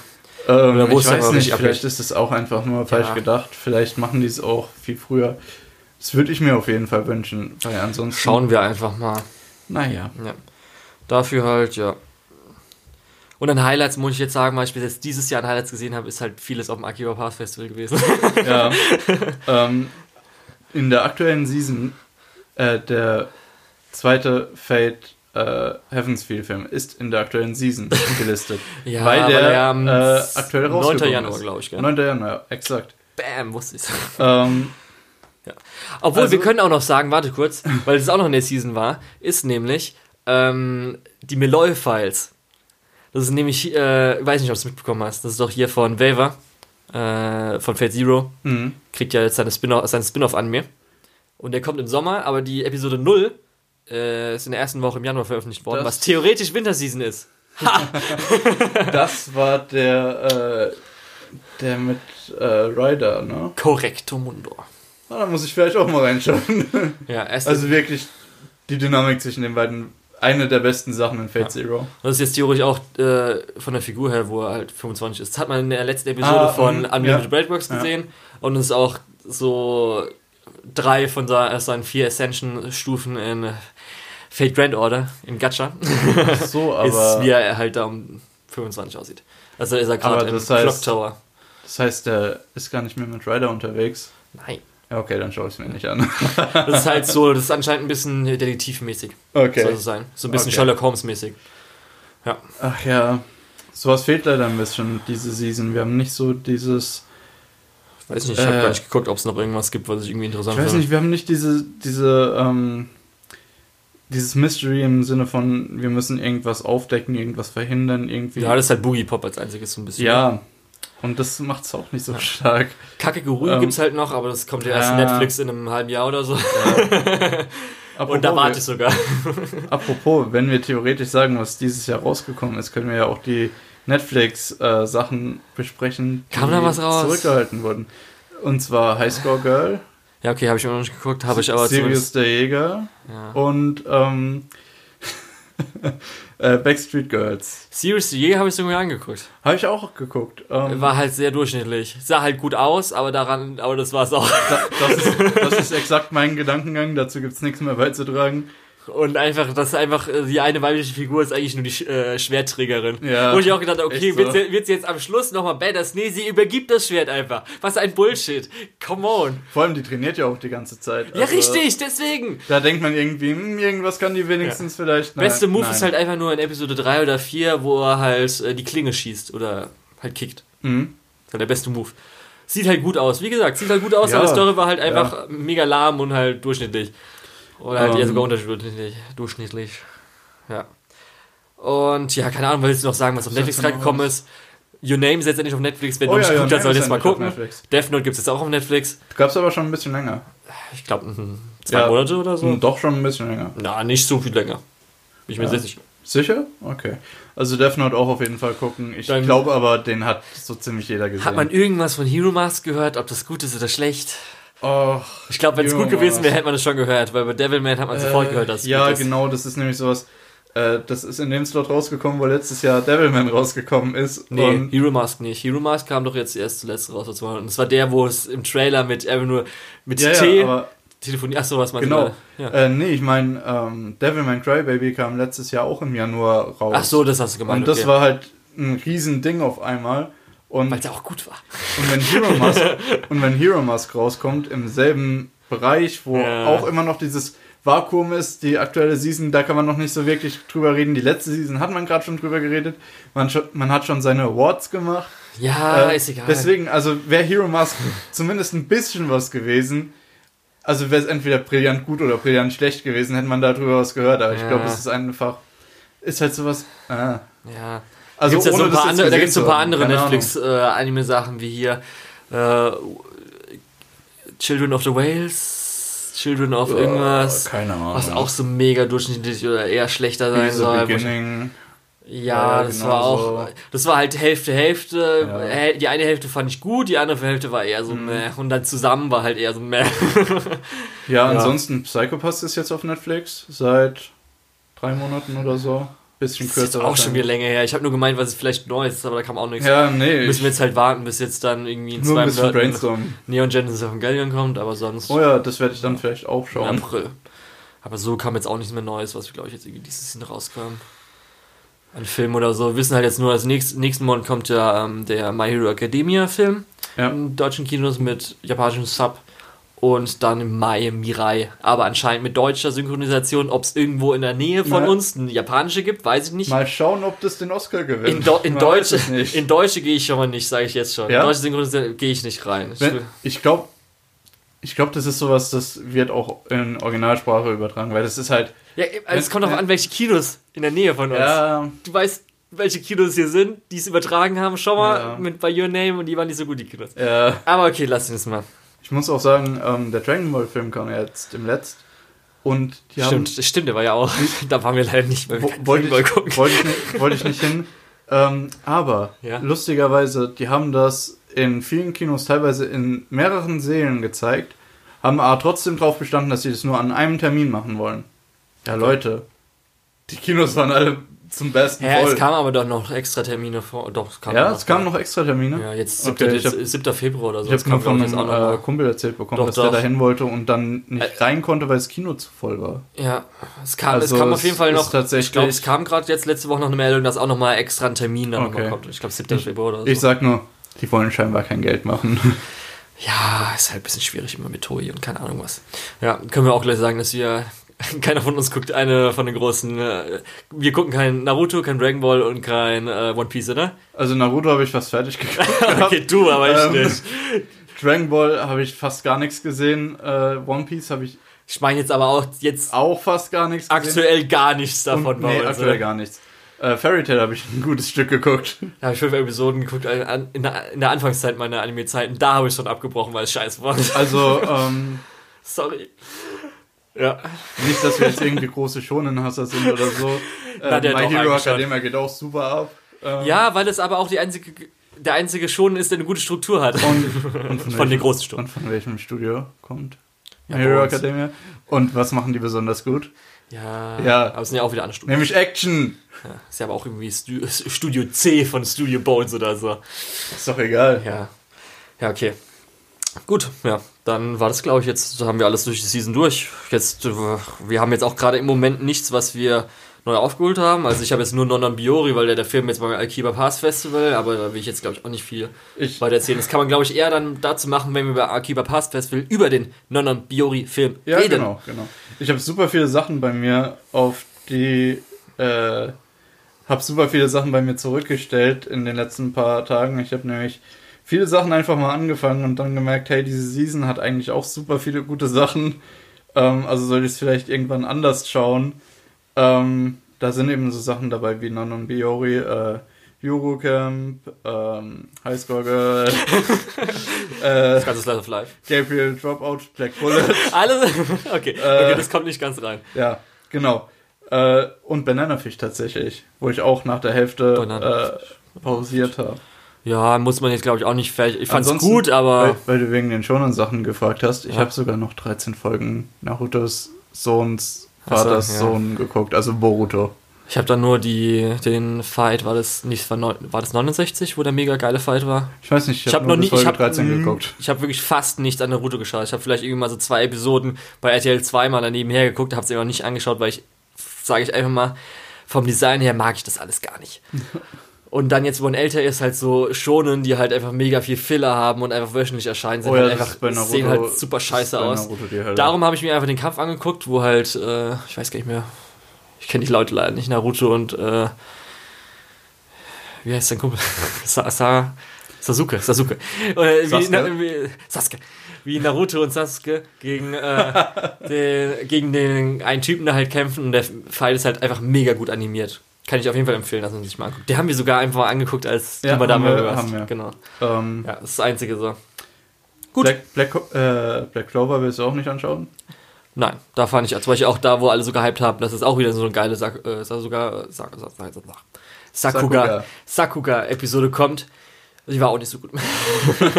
ähm, oder wo ich weiß nicht, vielleicht ist es auch einfach nur falsch ja. gedacht. Vielleicht machen die es auch viel früher. Das würde ich mir auf jeden Fall wünschen, weil ansonsten... Schauen wir einfach mal. Naja. Ja. Dafür halt, ja. Und an Highlights muss ich jetzt sagen, weil ich bis jetzt dieses Jahr an Highlights gesehen habe, ist halt vieles auf dem Akiba Pass Festival gewesen. Ja. ähm, in der aktuellen Season äh, der zweite Fate äh, Heavensfield Film ist in der aktuellen Season gelistet. ja, weil der, der äh, aktuell rausgekommen 9. Januar, glaube ich. Gell? 9. Januar, exakt. Bam, wusste ich ähm, ja. Obwohl, also, wir können auch noch sagen, warte kurz, weil es auch noch in der Season war, ist nämlich ähm, die Meloy-Files. Das ist nämlich, äh, weiß nicht, ob du es mitbekommen hast, das ist doch hier von Waver äh, von Fate Zero. Mhm. Kriegt ja jetzt seine Spin-off, seinen Spin-off an mir. Und der kommt im Sommer, aber die Episode 0 äh, ist in der ersten Woche im Januar veröffentlicht worden, das was theoretisch Winterseason ist. das war der, äh, der mit äh, Ryder, ne? Correcto Mundo. Ah, da muss ich vielleicht auch mal reinschauen. ja, also wirklich die Dynamik zwischen den beiden eine der besten Sachen in Fate ja. Zero. Das ist jetzt theoretisch auch äh, von der Figur her, wo er halt 25 ist. Das hat man in der letzten Episode ah, von um, Unlimited ja. Breakworks gesehen. Ja. Und es ist auch so drei von seinen vier Ascension-Stufen in Fate Grand Order in Gacha. so, aber. ist, wie er halt da um 25 aussieht. Also ist er gerade im heißt, Clock Tower. Das heißt, er ist gar nicht mehr mit Ryder unterwegs. Nein. Ja, okay, dann schaue ich es mir nicht an. das ist halt so, das ist anscheinend ein bisschen detektivmäßig. Okay. Soll es sein. So ein bisschen okay. Sherlock Holmes-mäßig. Ja. Ach ja, sowas fehlt leider ein bisschen diese Season. Wir haben nicht so dieses. Ich weiß nicht, ich äh, habe gar nicht geguckt, ob es noch irgendwas gibt, was ich irgendwie interessant finde. Ich weiß nicht, wir haben nicht diese, diese, ähm, dieses Mystery im Sinne von, wir müssen irgendwas aufdecken, irgendwas verhindern, irgendwie. Ja, das ist halt Boogie Pop als einziges so ein bisschen. Ja, und das macht es auch nicht so ja. stark. Kacke Guru ähm, es halt noch, aber das kommt ja erst ja. Netflix in einem halben Jahr oder so. Ja. Und da warte ich sogar. apropos, wenn wir theoretisch sagen, was dieses Jahr rausgekommen ist, können wir ja auch die Netflix-Sachen äh, besprechen, die Kam da was raus? zurückgehalten wurden. Und zwar Highscore Girl. Ja, okay, habe ich immer noch nicht geguckt, habe ich aber Sirius der Jäger. Ja. Und ähm, äh, Backstreet Girls. Seriously, je habe ich sogar angeguckt. Habe ich auch geguckt. Ähm, war halt sehr durchschnittlich. Sah halt gut aus, aber daran, aber das war es auch. Da, das, ist, das ist exakt mein Gedankengang, dazu gibt es nichts mehr beizutragen. Und einfach, das ist einfach, äh, die eine weibliche Figur ist eigentlich nur die äh, Schwertträgerin. Ja. Wo ich auch gedacht okay, so. wird, sie, wird sie jetzt am Schluss nochmal badass? Nee, sie übergibt das Schwert einfach. Was ein Bullshit. Come on. Vor allem, die trainiert ja auch die ganze Zeit. Ja, also, richtig, deswegen. Da denkt man irgendwie, hm, irgendwas kann die wenigstens ja. vielleicht. Nein, Beste Move nein. ist halt einfach nur in Episode 3 oder 4, wo er halt äh, die Klinge schießt oder halt kickt. Mhm. Das war der beste Move. Sieht halt gut aus. Wie gesagt, sieht halt gut aus, ja. aber die Story war halt einfach ja. mega lahm und halt durchschnittlich. Oder halt um, eher sogar ähm. unterdurchschnittlich. Durchschnittlich. Ja. Und ja, keine Ahnung, willst du noch sagen, was auf Netflix gerade gekommen ist? Your Name ist jetzt endlich auf Netflix. Wer oh, noch nicht ja, geguckt hat, soll jetzt mal gucken. Death Note gibt es jetzt auch auf Netflix. Gab es aber schon ein bisschen länger. Ich glaube, zwei ja, Monate oder so. Doch schon ein bisschen länger. Na, nicht so viel länger. Bin ich mir sehr sicher. Sicher? Okay. Also Death Note auch auf jeden Fall gucken. Ich glaube aber, den hat so ziemlich jeder gesehen. Hat man irgendwas von Hero Mask gehört, ob das gut ist oder schlecht? Oh, ich glaube, wenn es gut gewesen wäre, hätte man es schon gehört, weil bei Devilman hat man äh, sofort gehört, dass es Ja, genau, das ist nämlich sowas. Äh, das ist in dem Slot rausgekommen, wo letztes Jahr Devilman rausgekommen ist. Nee, Hero Mask nicht. Hero Mask kam doch jetzt erst zuletzt raus. Und das war der, wo es im Trailer mit einfach nur mit ja, T. Ja, Telefonie, achso, was genau. du? Genau. Ja. Äh, nee, ich meine, ähm, Devilman Crybaby kam letztes Jahr auch im Januar raus. Ach so, das hast du gemeint. Und das okay. war halt ein Riesending auf einmal. Weil es auch gut war. Und wenn Hero Mask, und wenn Hero Mask rauskommt, im selben Bereich, wo ja. auch immer noch dieses Vakuum ist, die aktuelle Season, da kann man noch nicht so wirklich drüber reden. Die letzte Season hat man gerade schon drüber geredet. Man, man hat schon seine Awards gemacht. Ja, äh, ist egal. Deswegen, also wäre Hero Mask zumindest ein bisschen was gewesen. Also wäre es entweder brillant gut oder brillant schlecht gewesen, hätte man darüber was gehört. Aber ja. ich glaube, es ist einfach, ist halt sowas. Ah. Ja. Also gibt's ja so andere, da gibt es so ein paar andere Netflix-Anime-Sachen äh, wie hier äh, Children of the Whales, Children of uh, irgendwas. Keine Ahnung. Was auch so mega durchschnittlich oder eher schlechter sein soll. Beginning. Ja, das genau war auch, so. das war halt Hälfte, Hälfte. Ja. Die eine Hälfte fand ich gut, die andere Hälfte war eher so mhm. meh. Und dann zusammen war halt eher so meh. ja, ja, ansonsten Psychopath ist jetzt auf Netflix seit drei Monaten oder so. Bisschen kürzer. Das ist auch schon wieder länger her. Ich habe nur gemeint, was es vielleicht neu ist, aber da kam auch nichts. Ja, nee. Müssen wir jetzt halt warten, bis jetzt dann irgendwie in zwei Monaten Neon Genesis auf den Gallion kommt, aber sonst. Oh ja, das werde ich dann vielleicht auch schauen. Im April. Aber so kam jetzt auch nichts mehr Neues, was glaube ich jetzt irgendwie dieses Jahr rauskam. Ein Film oder so. Wir wissen halt jetzt nur, als nächsten, nächsten Monat kommt ja ähm, der My Hero Academia Film ja. in deutschen Kinos mit japanischem Sub und dann im Mai Mirai. Aber anscheinend mit deutscher Synchronisation. Ob es irgendwo in der Nähe von ja. uns eine japanische gibt, weiß ich nicht. Mal schauen, ob das den Oscar gewinnt. In, Do in Deutsche, in Deutsche gehe ich schon mal nicht, sage ich jetzt schon. Ja? In deutsche Synchronisation gehe ich nicht rein. Ich, ich glaube, ich glaube, das ist sowas, das wird auch in Originalsprache übertragen, weil das ist halt. Ja, also es kommt auch an, welche Kinos in der Nähe von uns. Ja. Du weißt, welche Kinos hier sind, die es übertragen haben. Schau mal ja. mit bei Your Name und die waren nicht so gut, die Kinos. Ja. Aber okay, lass uns mal. Ich muss auch sagen, ähm, der Dragon Ball Film kam ja jetzt im Letzt. Und die stimmt, haben, stimmt, der war ja auch. da waren wir leider nicht mehr. Wollte ich, gucken. Wollte ich nicht, wollte ich nicht hin. Ähm, aber ja. lustigerweise, die haben das in vielen Kinos teilweise in mehreren Sälen gezeigt, haben aber trotzdem darauf bestanden, dass sie das nur an einem Termin machen wollen. Ja, Leute, die Kinos waren alle zum besten ja, voll. es kam aber doch noch extra Termine vor. Doch, es kam ja, es kamen noch extra Termine. Ja, jetzt 7. Okay, hab, 7. Februar oder so. Ich habe nur von einem äh, Kumpel erzählt bekommen, doch, dass doch. der da hin wollte und dann nicht äh, rein konnte, weil das Kino zu voll war. Ja, es kam, also es kam auf jeden Fall noch. Ich glaube, es kam gerade jetzt letzte Woche noch eine Meldung, dass auch noch mal extra ein Termin dann okay. kommt. Ich glaube 7. Februar oder so. Ich sag nur, die wollen scheinbar kein Geld machen. Ja, ist halt ein bisschen schwierig immer mit Toei und keine Ahnung was. Ja, können wir auch gleich sagen, dass wir keiner von uns guckt eine von den großen. Äh, wir gucken kein Naruto, kein Dragon Ball und kein äh, One Piece, oder? Also Naruto habe ich fast fertig geguckt. okay, du, aber ich ähm, nicht. Dragon Ball habe ich fast gar nichts gesehen. Äh, One Piece habe ich. Ich meine jetzt aber auch jetzt. Auch fast gar nichts gesehen. Aktuell gar nichts davon. Und, nee, aktuell oder? gar nichts. Äh, Fairy Tail habe ich ein gutes Stück geguckt. Da habe ich fünf Episoden geguckt in der, in der Anfangszeit meiner Anime-Zeiten. Da habe ich schon abgebrochen, weil es scheiße war. Also, ähm, Sorry. Ja. Nicht, dass wir jetzt irgendwie große Schonenhasser sind oder so. Na, äh, My Hero Academia geht auch super ab. Ähm, ja, weil es aber auch die einzige, der einzige Schonen ist, der eine gute Struktur hat. Und, und von, von den großen Stunden. Und von welchem Studio kommt ja, My Hero Academia? Und was machen die besonders gut? Ja, ja. aber es sind ja auch wieder andere Studios. Nämlich Action. Ja, ist ja aber auch irgendwie Studio C von Studio Bones oder so. Ist doch egal. Ja. Ja, okay. Gut, ja, dann war das, glaube ich, jetzt haben wir alles durch die Season durch. Jetzt, äh, wir haben jetzt auch gerade im Moment nichts, was wir neu aufgeholt haben. Also ich habe jetzt nur Nonon Biori, weil der, der Film jetzt beim Alkiba Pass Festival, aber da will ich jetzt, glaube ich, auch nicht viel ich weiter erzählen. Das kann man, glaube ich, eher dann dazu machen, wenn wir über Alkiba Pass Festival über den Nonon Biori Film ja, reden. genau, genau. Ich habe super viele Sachen bei mir auf die, äh, habe super viele Sachen bei mir zurückgestellt in den letzten paar Tagen. Ich habe nämlich viele Sachen einfach mal angefangen und dann gemerkt, hey, diese Season hat eigentlich auch super viele gute Sachen. Ähm, also sollte ich es vielleicht irgendwann anders schauen. Ähm, da sind eben so Sachen dabei wie Non Biori, äh, Eurocamp, ähm, Highscore Girl, äh, das ganze Slice of Life. Gabriel Dropout, Black Bullet. Alles? Okay, okay, äh, das kommt nicht ganz rein. Ja, genau. Äh, und Bananafish tatsächlich, wo ich auch nach der Hälfte äh, pausiert habe. Ja, muss man jetzt glaube ich auch nicht fertig. Ich fand's Ansonsten, gut, aber. Weil, weil, du wegen den Shonen Sachen gefragt hast, ich ja. habe sogar noch 13 Folgen Narutos Sohns Vaters ja. Sohn geguckt, also Boruto. Ich habe dann nur die, den Fight, war das nicht, war, war das 69, wo der mega geile Fight war? Ich weiß nicht, ich habe hab noch nicht, ich habe geguckt. Ich habe wirklich fast nicht an Naruto geschaut. Ich habe vielleicht irgendwie mal so zwei Episoden bei RTL 2 mal daneben her geguckt, habe es immer nicht angeschaut, weil ich, sage ich einfach mal, vom Design her mag ich das alles gar nicht. Und dann jetzt, wo man älter ist, halt so schonen, die halt einfach mega viel Filler haben und einfach wöchentlich erscheinen, sind oh ja, halt einfach, Naruto, sehen halt super scheiße aus. Darum habe ich mir einfach den Kampf angeguckt, wo halt, äh, ich weiß gar nicht mehr, ich kenne die Leute leider nicht, Naruto und, äh, wie heißt dein Kumpel? Sa Sa Sasuke, Sasuke. Äh, Sasuke? Wie, wie, Sasuke. Wie Naruto und Sasuke gegen, äh, den, gegen den einen Typen da halt kämpfen und der Pfeil ist halt einfach mega gut animiert. Kann ich auf jeden Fall empfehlen, dass man sich mal anguckt. Den haben wir sogar einfach mal angeguckt, als ja, du mal da mal warst. Wir. Genau. Ähm, ja, das ist das Einzige so. Gut. Black, Black, äh, Black Clover willst du auch nicht anschauen? Nein, da fand ich, zum Beispiel auch da, wo alle so gehypt haben, das ist auch wieder so eine geile Sak äh, sogar, Sak Sakuga, Sakuga-Episode kommt. Die war auch nicht so gut.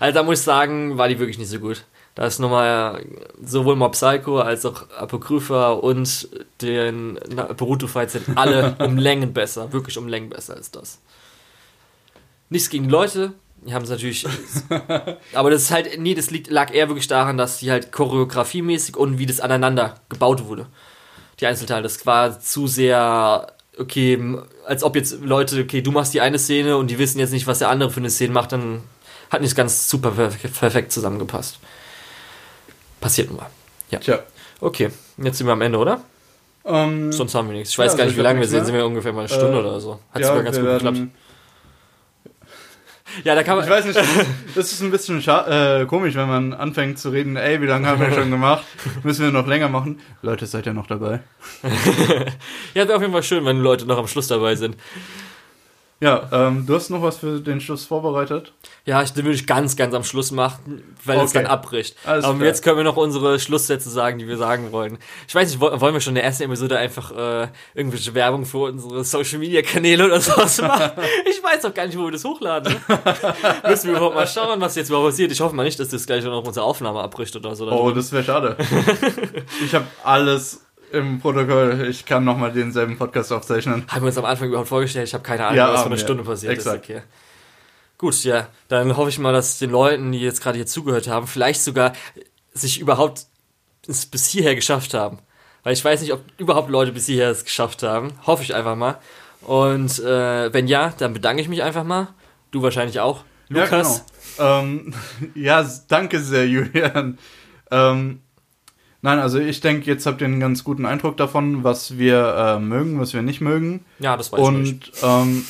also da muss ich sagen, war die wirklich nicht so gut. Da ist nochmal sowohl Mob Psycho als auch Apokrypha und den Boruto Fight sind alle um Längen besser. Wirklich um Längen besser als das. Nichts gegen die Leute. Die haben es natürlich. aber das ist halt, nee, das liegt, lag eher wirklich daran, dass die halt choreografiemäßig und wie das aneinander gebaut wurde. Die Einzelteile. Das war zu sehr, okay, als ob jetzt Leute, okay, du machst die eine Szene und die wissen jetzt nicht, was der andere für eine Szene macht, dann hat nicht ganz super perfekt zusammengepasst. Passiert nur. Ja. Tja. Okay, jetzt sind wir am Ende, oder? Ähm, Sonst haben wir nichts. Ich weiß ja, gar nicht, also wie lange wir sind. Sind wir ungefähr mal eine Stunde äh, oder so. Hat ja, sogar ganz gut geklappt. Ja, da kann man. Ich weiß nicht, das ist ein bisschen äh, komisch, wenn man anfängt zu reden, ey, wie lange haben wir schon gemacht? Müssen wir noch länger machen? Leute, seid ihr noch dabei? ja, wäre auf jeden Fall schön, wenn Leute noch am Schluss dabei sind. Ja, ähm, du hast noch was für den Schluss vorbereitet? Ja, ich, den würde ich ganz, ganz am Schluss machen, weil okay. es dann abbricht. Alles Aber klar. jetzt können wir noch unsere Schlusssätze sagen, die wir sagen wollen. Ich weiß nicht, wollen wir schon in der ersten Episode einfach äh, irgendwelche Werbung für unsere Social Media Kanäle oder sowas machen? ich weiß doch gar nicht, wo wir das hochladen. Müssen wir überhaupt mal schauen, was jetzt überhaupt passiert. Ich hoffe mal nicht, dass das gleich noch unsere Aufnahme abbricht oder so. oh, das wäre schade. ich habe alles im Protokoll, ich kann nochmal denselben Podcast aufzeichnen. Haben wir uns am Anfang überhaupt vorgestellt? Ich habe keine Ahnung, ja, was vor einer. Stunde passiert Exakt. ist. Okay. Gut, ja, dann hoffe ich mal, dass den Leuten, die jetzt gerade hier zugehört haben, vielleicht sogar sich überhaupt es bis hierher geschafft haben. Weil ich weiß nicht, ob überhaupt Leute bis hierher es geschafft haben. Hoffe ich einfach mal. Und äh, wenn ja, dann bedanke ich mich einfach mal. Du wahrscheinlich auch. Lukas. Ja, genau. ähm, ja danke sehr, Julian. Ähm, Nein, also ich denke, jetzt habt ihr einen ganz guten Eindruck davon, was wir äh, mögen, was wir nicht mögen. Ja, das weiß Und, ich. Und ähm,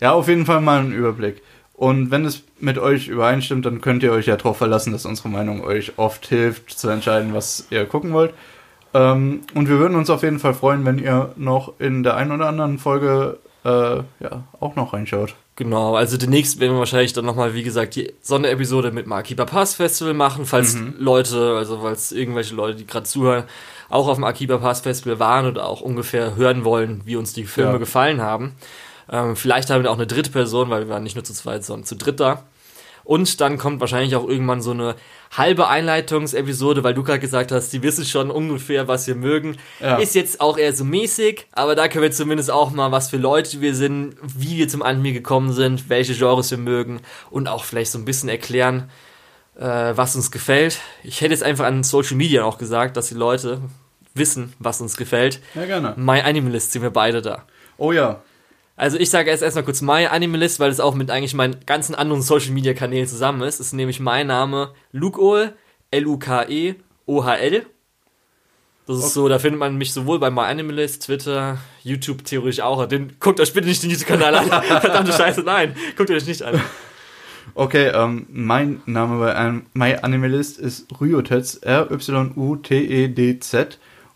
ja, auf jeden Fall mal einen Überblick. Und wenn es mit euch übereinstimmt, dann könnt ihr euch ja darauf verlassen, dass unsere Meinung euch oft hilft zu entscheiden, was ihr gucken wollt. Ähm, und wir würden uns auf jeden Fall freuen, wenn ihr noch in der einen oder anderen Folge äh, ja, auch noch reinschaut. Genau, also demnächst werden wir wahrscheinlich dann nochmal, wie gesagt, die Sonderepisode mit dem Akiba Pass Festival machen, falls mhm. Leute, also falls irgendwelche Leute, die gerade zuhören, auch auf dem Akiba Pass Festival waren oder auch ungefähr hören wollen, wie uns die Filme ja. gefallen haben. Ähm, vielleicht haben wir auch eine dritte Person, weil wir waren nicht nur zu zweit, sondern zu dritt da. Und dann kommt wahrscheinlich auch irgendwann so eine halbe Einleitungsepisode, weil du gerade gesagt hast, die wissen schon ungefähr, was wir mögen. Ja. Ist jetzt auch eher so mäßig, aber da können wir zumindest auch mal, was für Leute wir sind, wie wir zum Anime gekommen sind, welche Genres wir mögen und auch vielleicht so ein bisschen erklären, äh, was uns gefällt. Ich hätte jetzt einfach an Social Media auch gesagt, dass die Leute wissen, was uns gefällt. Ja, gerne. My Animalist sind wir beide da. Oh ja. Also ich sage jetzt erstmal kurz My Animalist, weil es auch mit eigentlich meinen ganzen anderen Social Media Kanälen zusammen ist. Das ist nämlich mein Name Lukeol, L-U-K-E-O-H-L. Das ist okay. so, da findet man mich sowohl bei My Animalist, Twitter, YouTube theoretisch auch. Den, guckt euch bitte nicht den YouTube-Kanal an. Verdammte Scheiße, nein. Guckt euch nicht an. Okay, ähm, mein Name bei einem My Animalist ist Ryotets, R-Y-U-T-E-D-Z.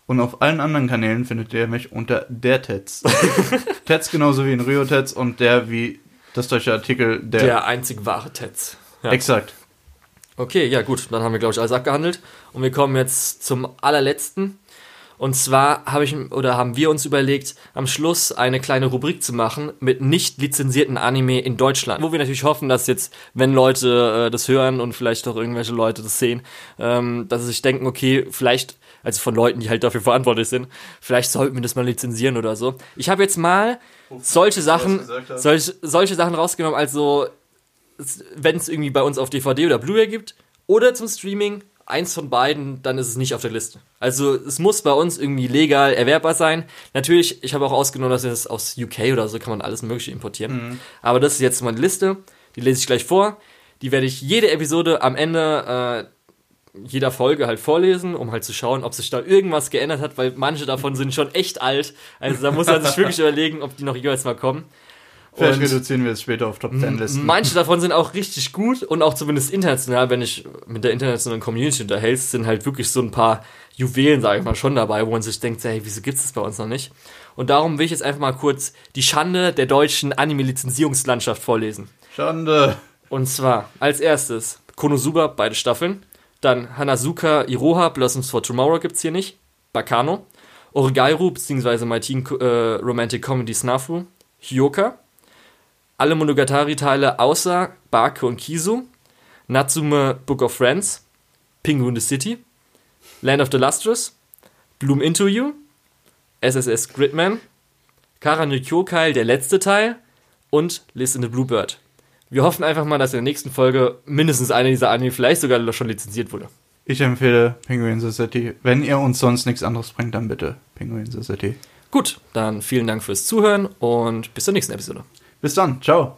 Und auf allen anderen Kanälen findet ihr mich unter der Tetz. Tetz genauso wie in Ryotets und der wie das deutsche Artikel der. Der einzig wahre Tetz. Ja. Exakt. Okay, ja gut, dann haben wir, glaube ich, alles abgehandelt. Und wir kommen jetzt zum allerletzten. Und zwar habe ich oder haben wir uns überlegt, am Schluss eine kleine Rubrik zu machen mit nicht lizenzierten Anime in Deutschland. Wo wir natürlich hoffen, dass jetzt, wenn Leute äh, das hören und vielleicht auch irgendwelche Leute das sehen, ähm, dass sie sich denken, okay, vielleicht, also von Leuten, die halt dafür verantwortlich sind, vielleicht sollten wir das mal lizenzieren oder so. Ich habe jetzt mal solche Sachen, solche, solche Sachen rausgenommen, also wenn es irgendwie bei uns auf DVD oder Blu-ray gibt oder zum Streaming eins von beiden, dann ist es nicht auf der Liste. Also es muss bei uns irgendwie legal erwerbbar sein. Natürlich, ich habe auch ausgenommen, dass es aus UK oder so kann man alles Mögliche importieren. Mhm. Aber das ist jetzt meine Liste. Die lese ich gleich vor. Die werde ich jede Episode am Ende äh, jeder Folge halt vorlesen, um halt zu schauen, ob sich da irgendwas geändert hat, weil manche davon sind schon echt alt. Also da muss man sich wirklich überlegen, ob die noch jeweils mal kommen. Vielleicht und reduzieren wir es später auf Top 10 Listen. Manche davon sind auch richtig gut und auch zumindest international, wenn ich mit der internationalen Community unterhältst, sind halt wirklich so ein paar Juwelen, sage ich mal, schon dabei, wo man sich denkt, hey, wieso gibt es das bei uns noch nicht? Und darum will ich jetzt einfach mal kurz die Schande der deutschen Anime-Lizenzierungslandschaft vorlesen. Schande. Und zwar als erstes Konosuba, beide Staffeln. Dann Hanazuka Iroha, Blossoms for Tomorrow gibt's hier nicht. Bakano. Origairu, beziehungsweise My Teen äh, Romantic Comedy Snafu. Hyoka alle Monogatari-Teile außer Bake und Kisu, Natsume Book of Friends, Penguin the City, Land of the Lustrous, Bloom Into You, SSS Gridman, Kara no Kyokai, der letzte Teil und List in the Bluebird. Wir hoffen einfach mal, dass in der nächsten Folge mindestens einer dieser Anime vielleicht sogar schon lizenziert wurde. Ich empfehle Penguin Society. Wenn ihr uns sonst nichts anderes bringt, dann bitte Penguin Society. Gut, dann vielen Dank fürs Zuhören und bis zur nächsten Episode. Bis dann. Ciao.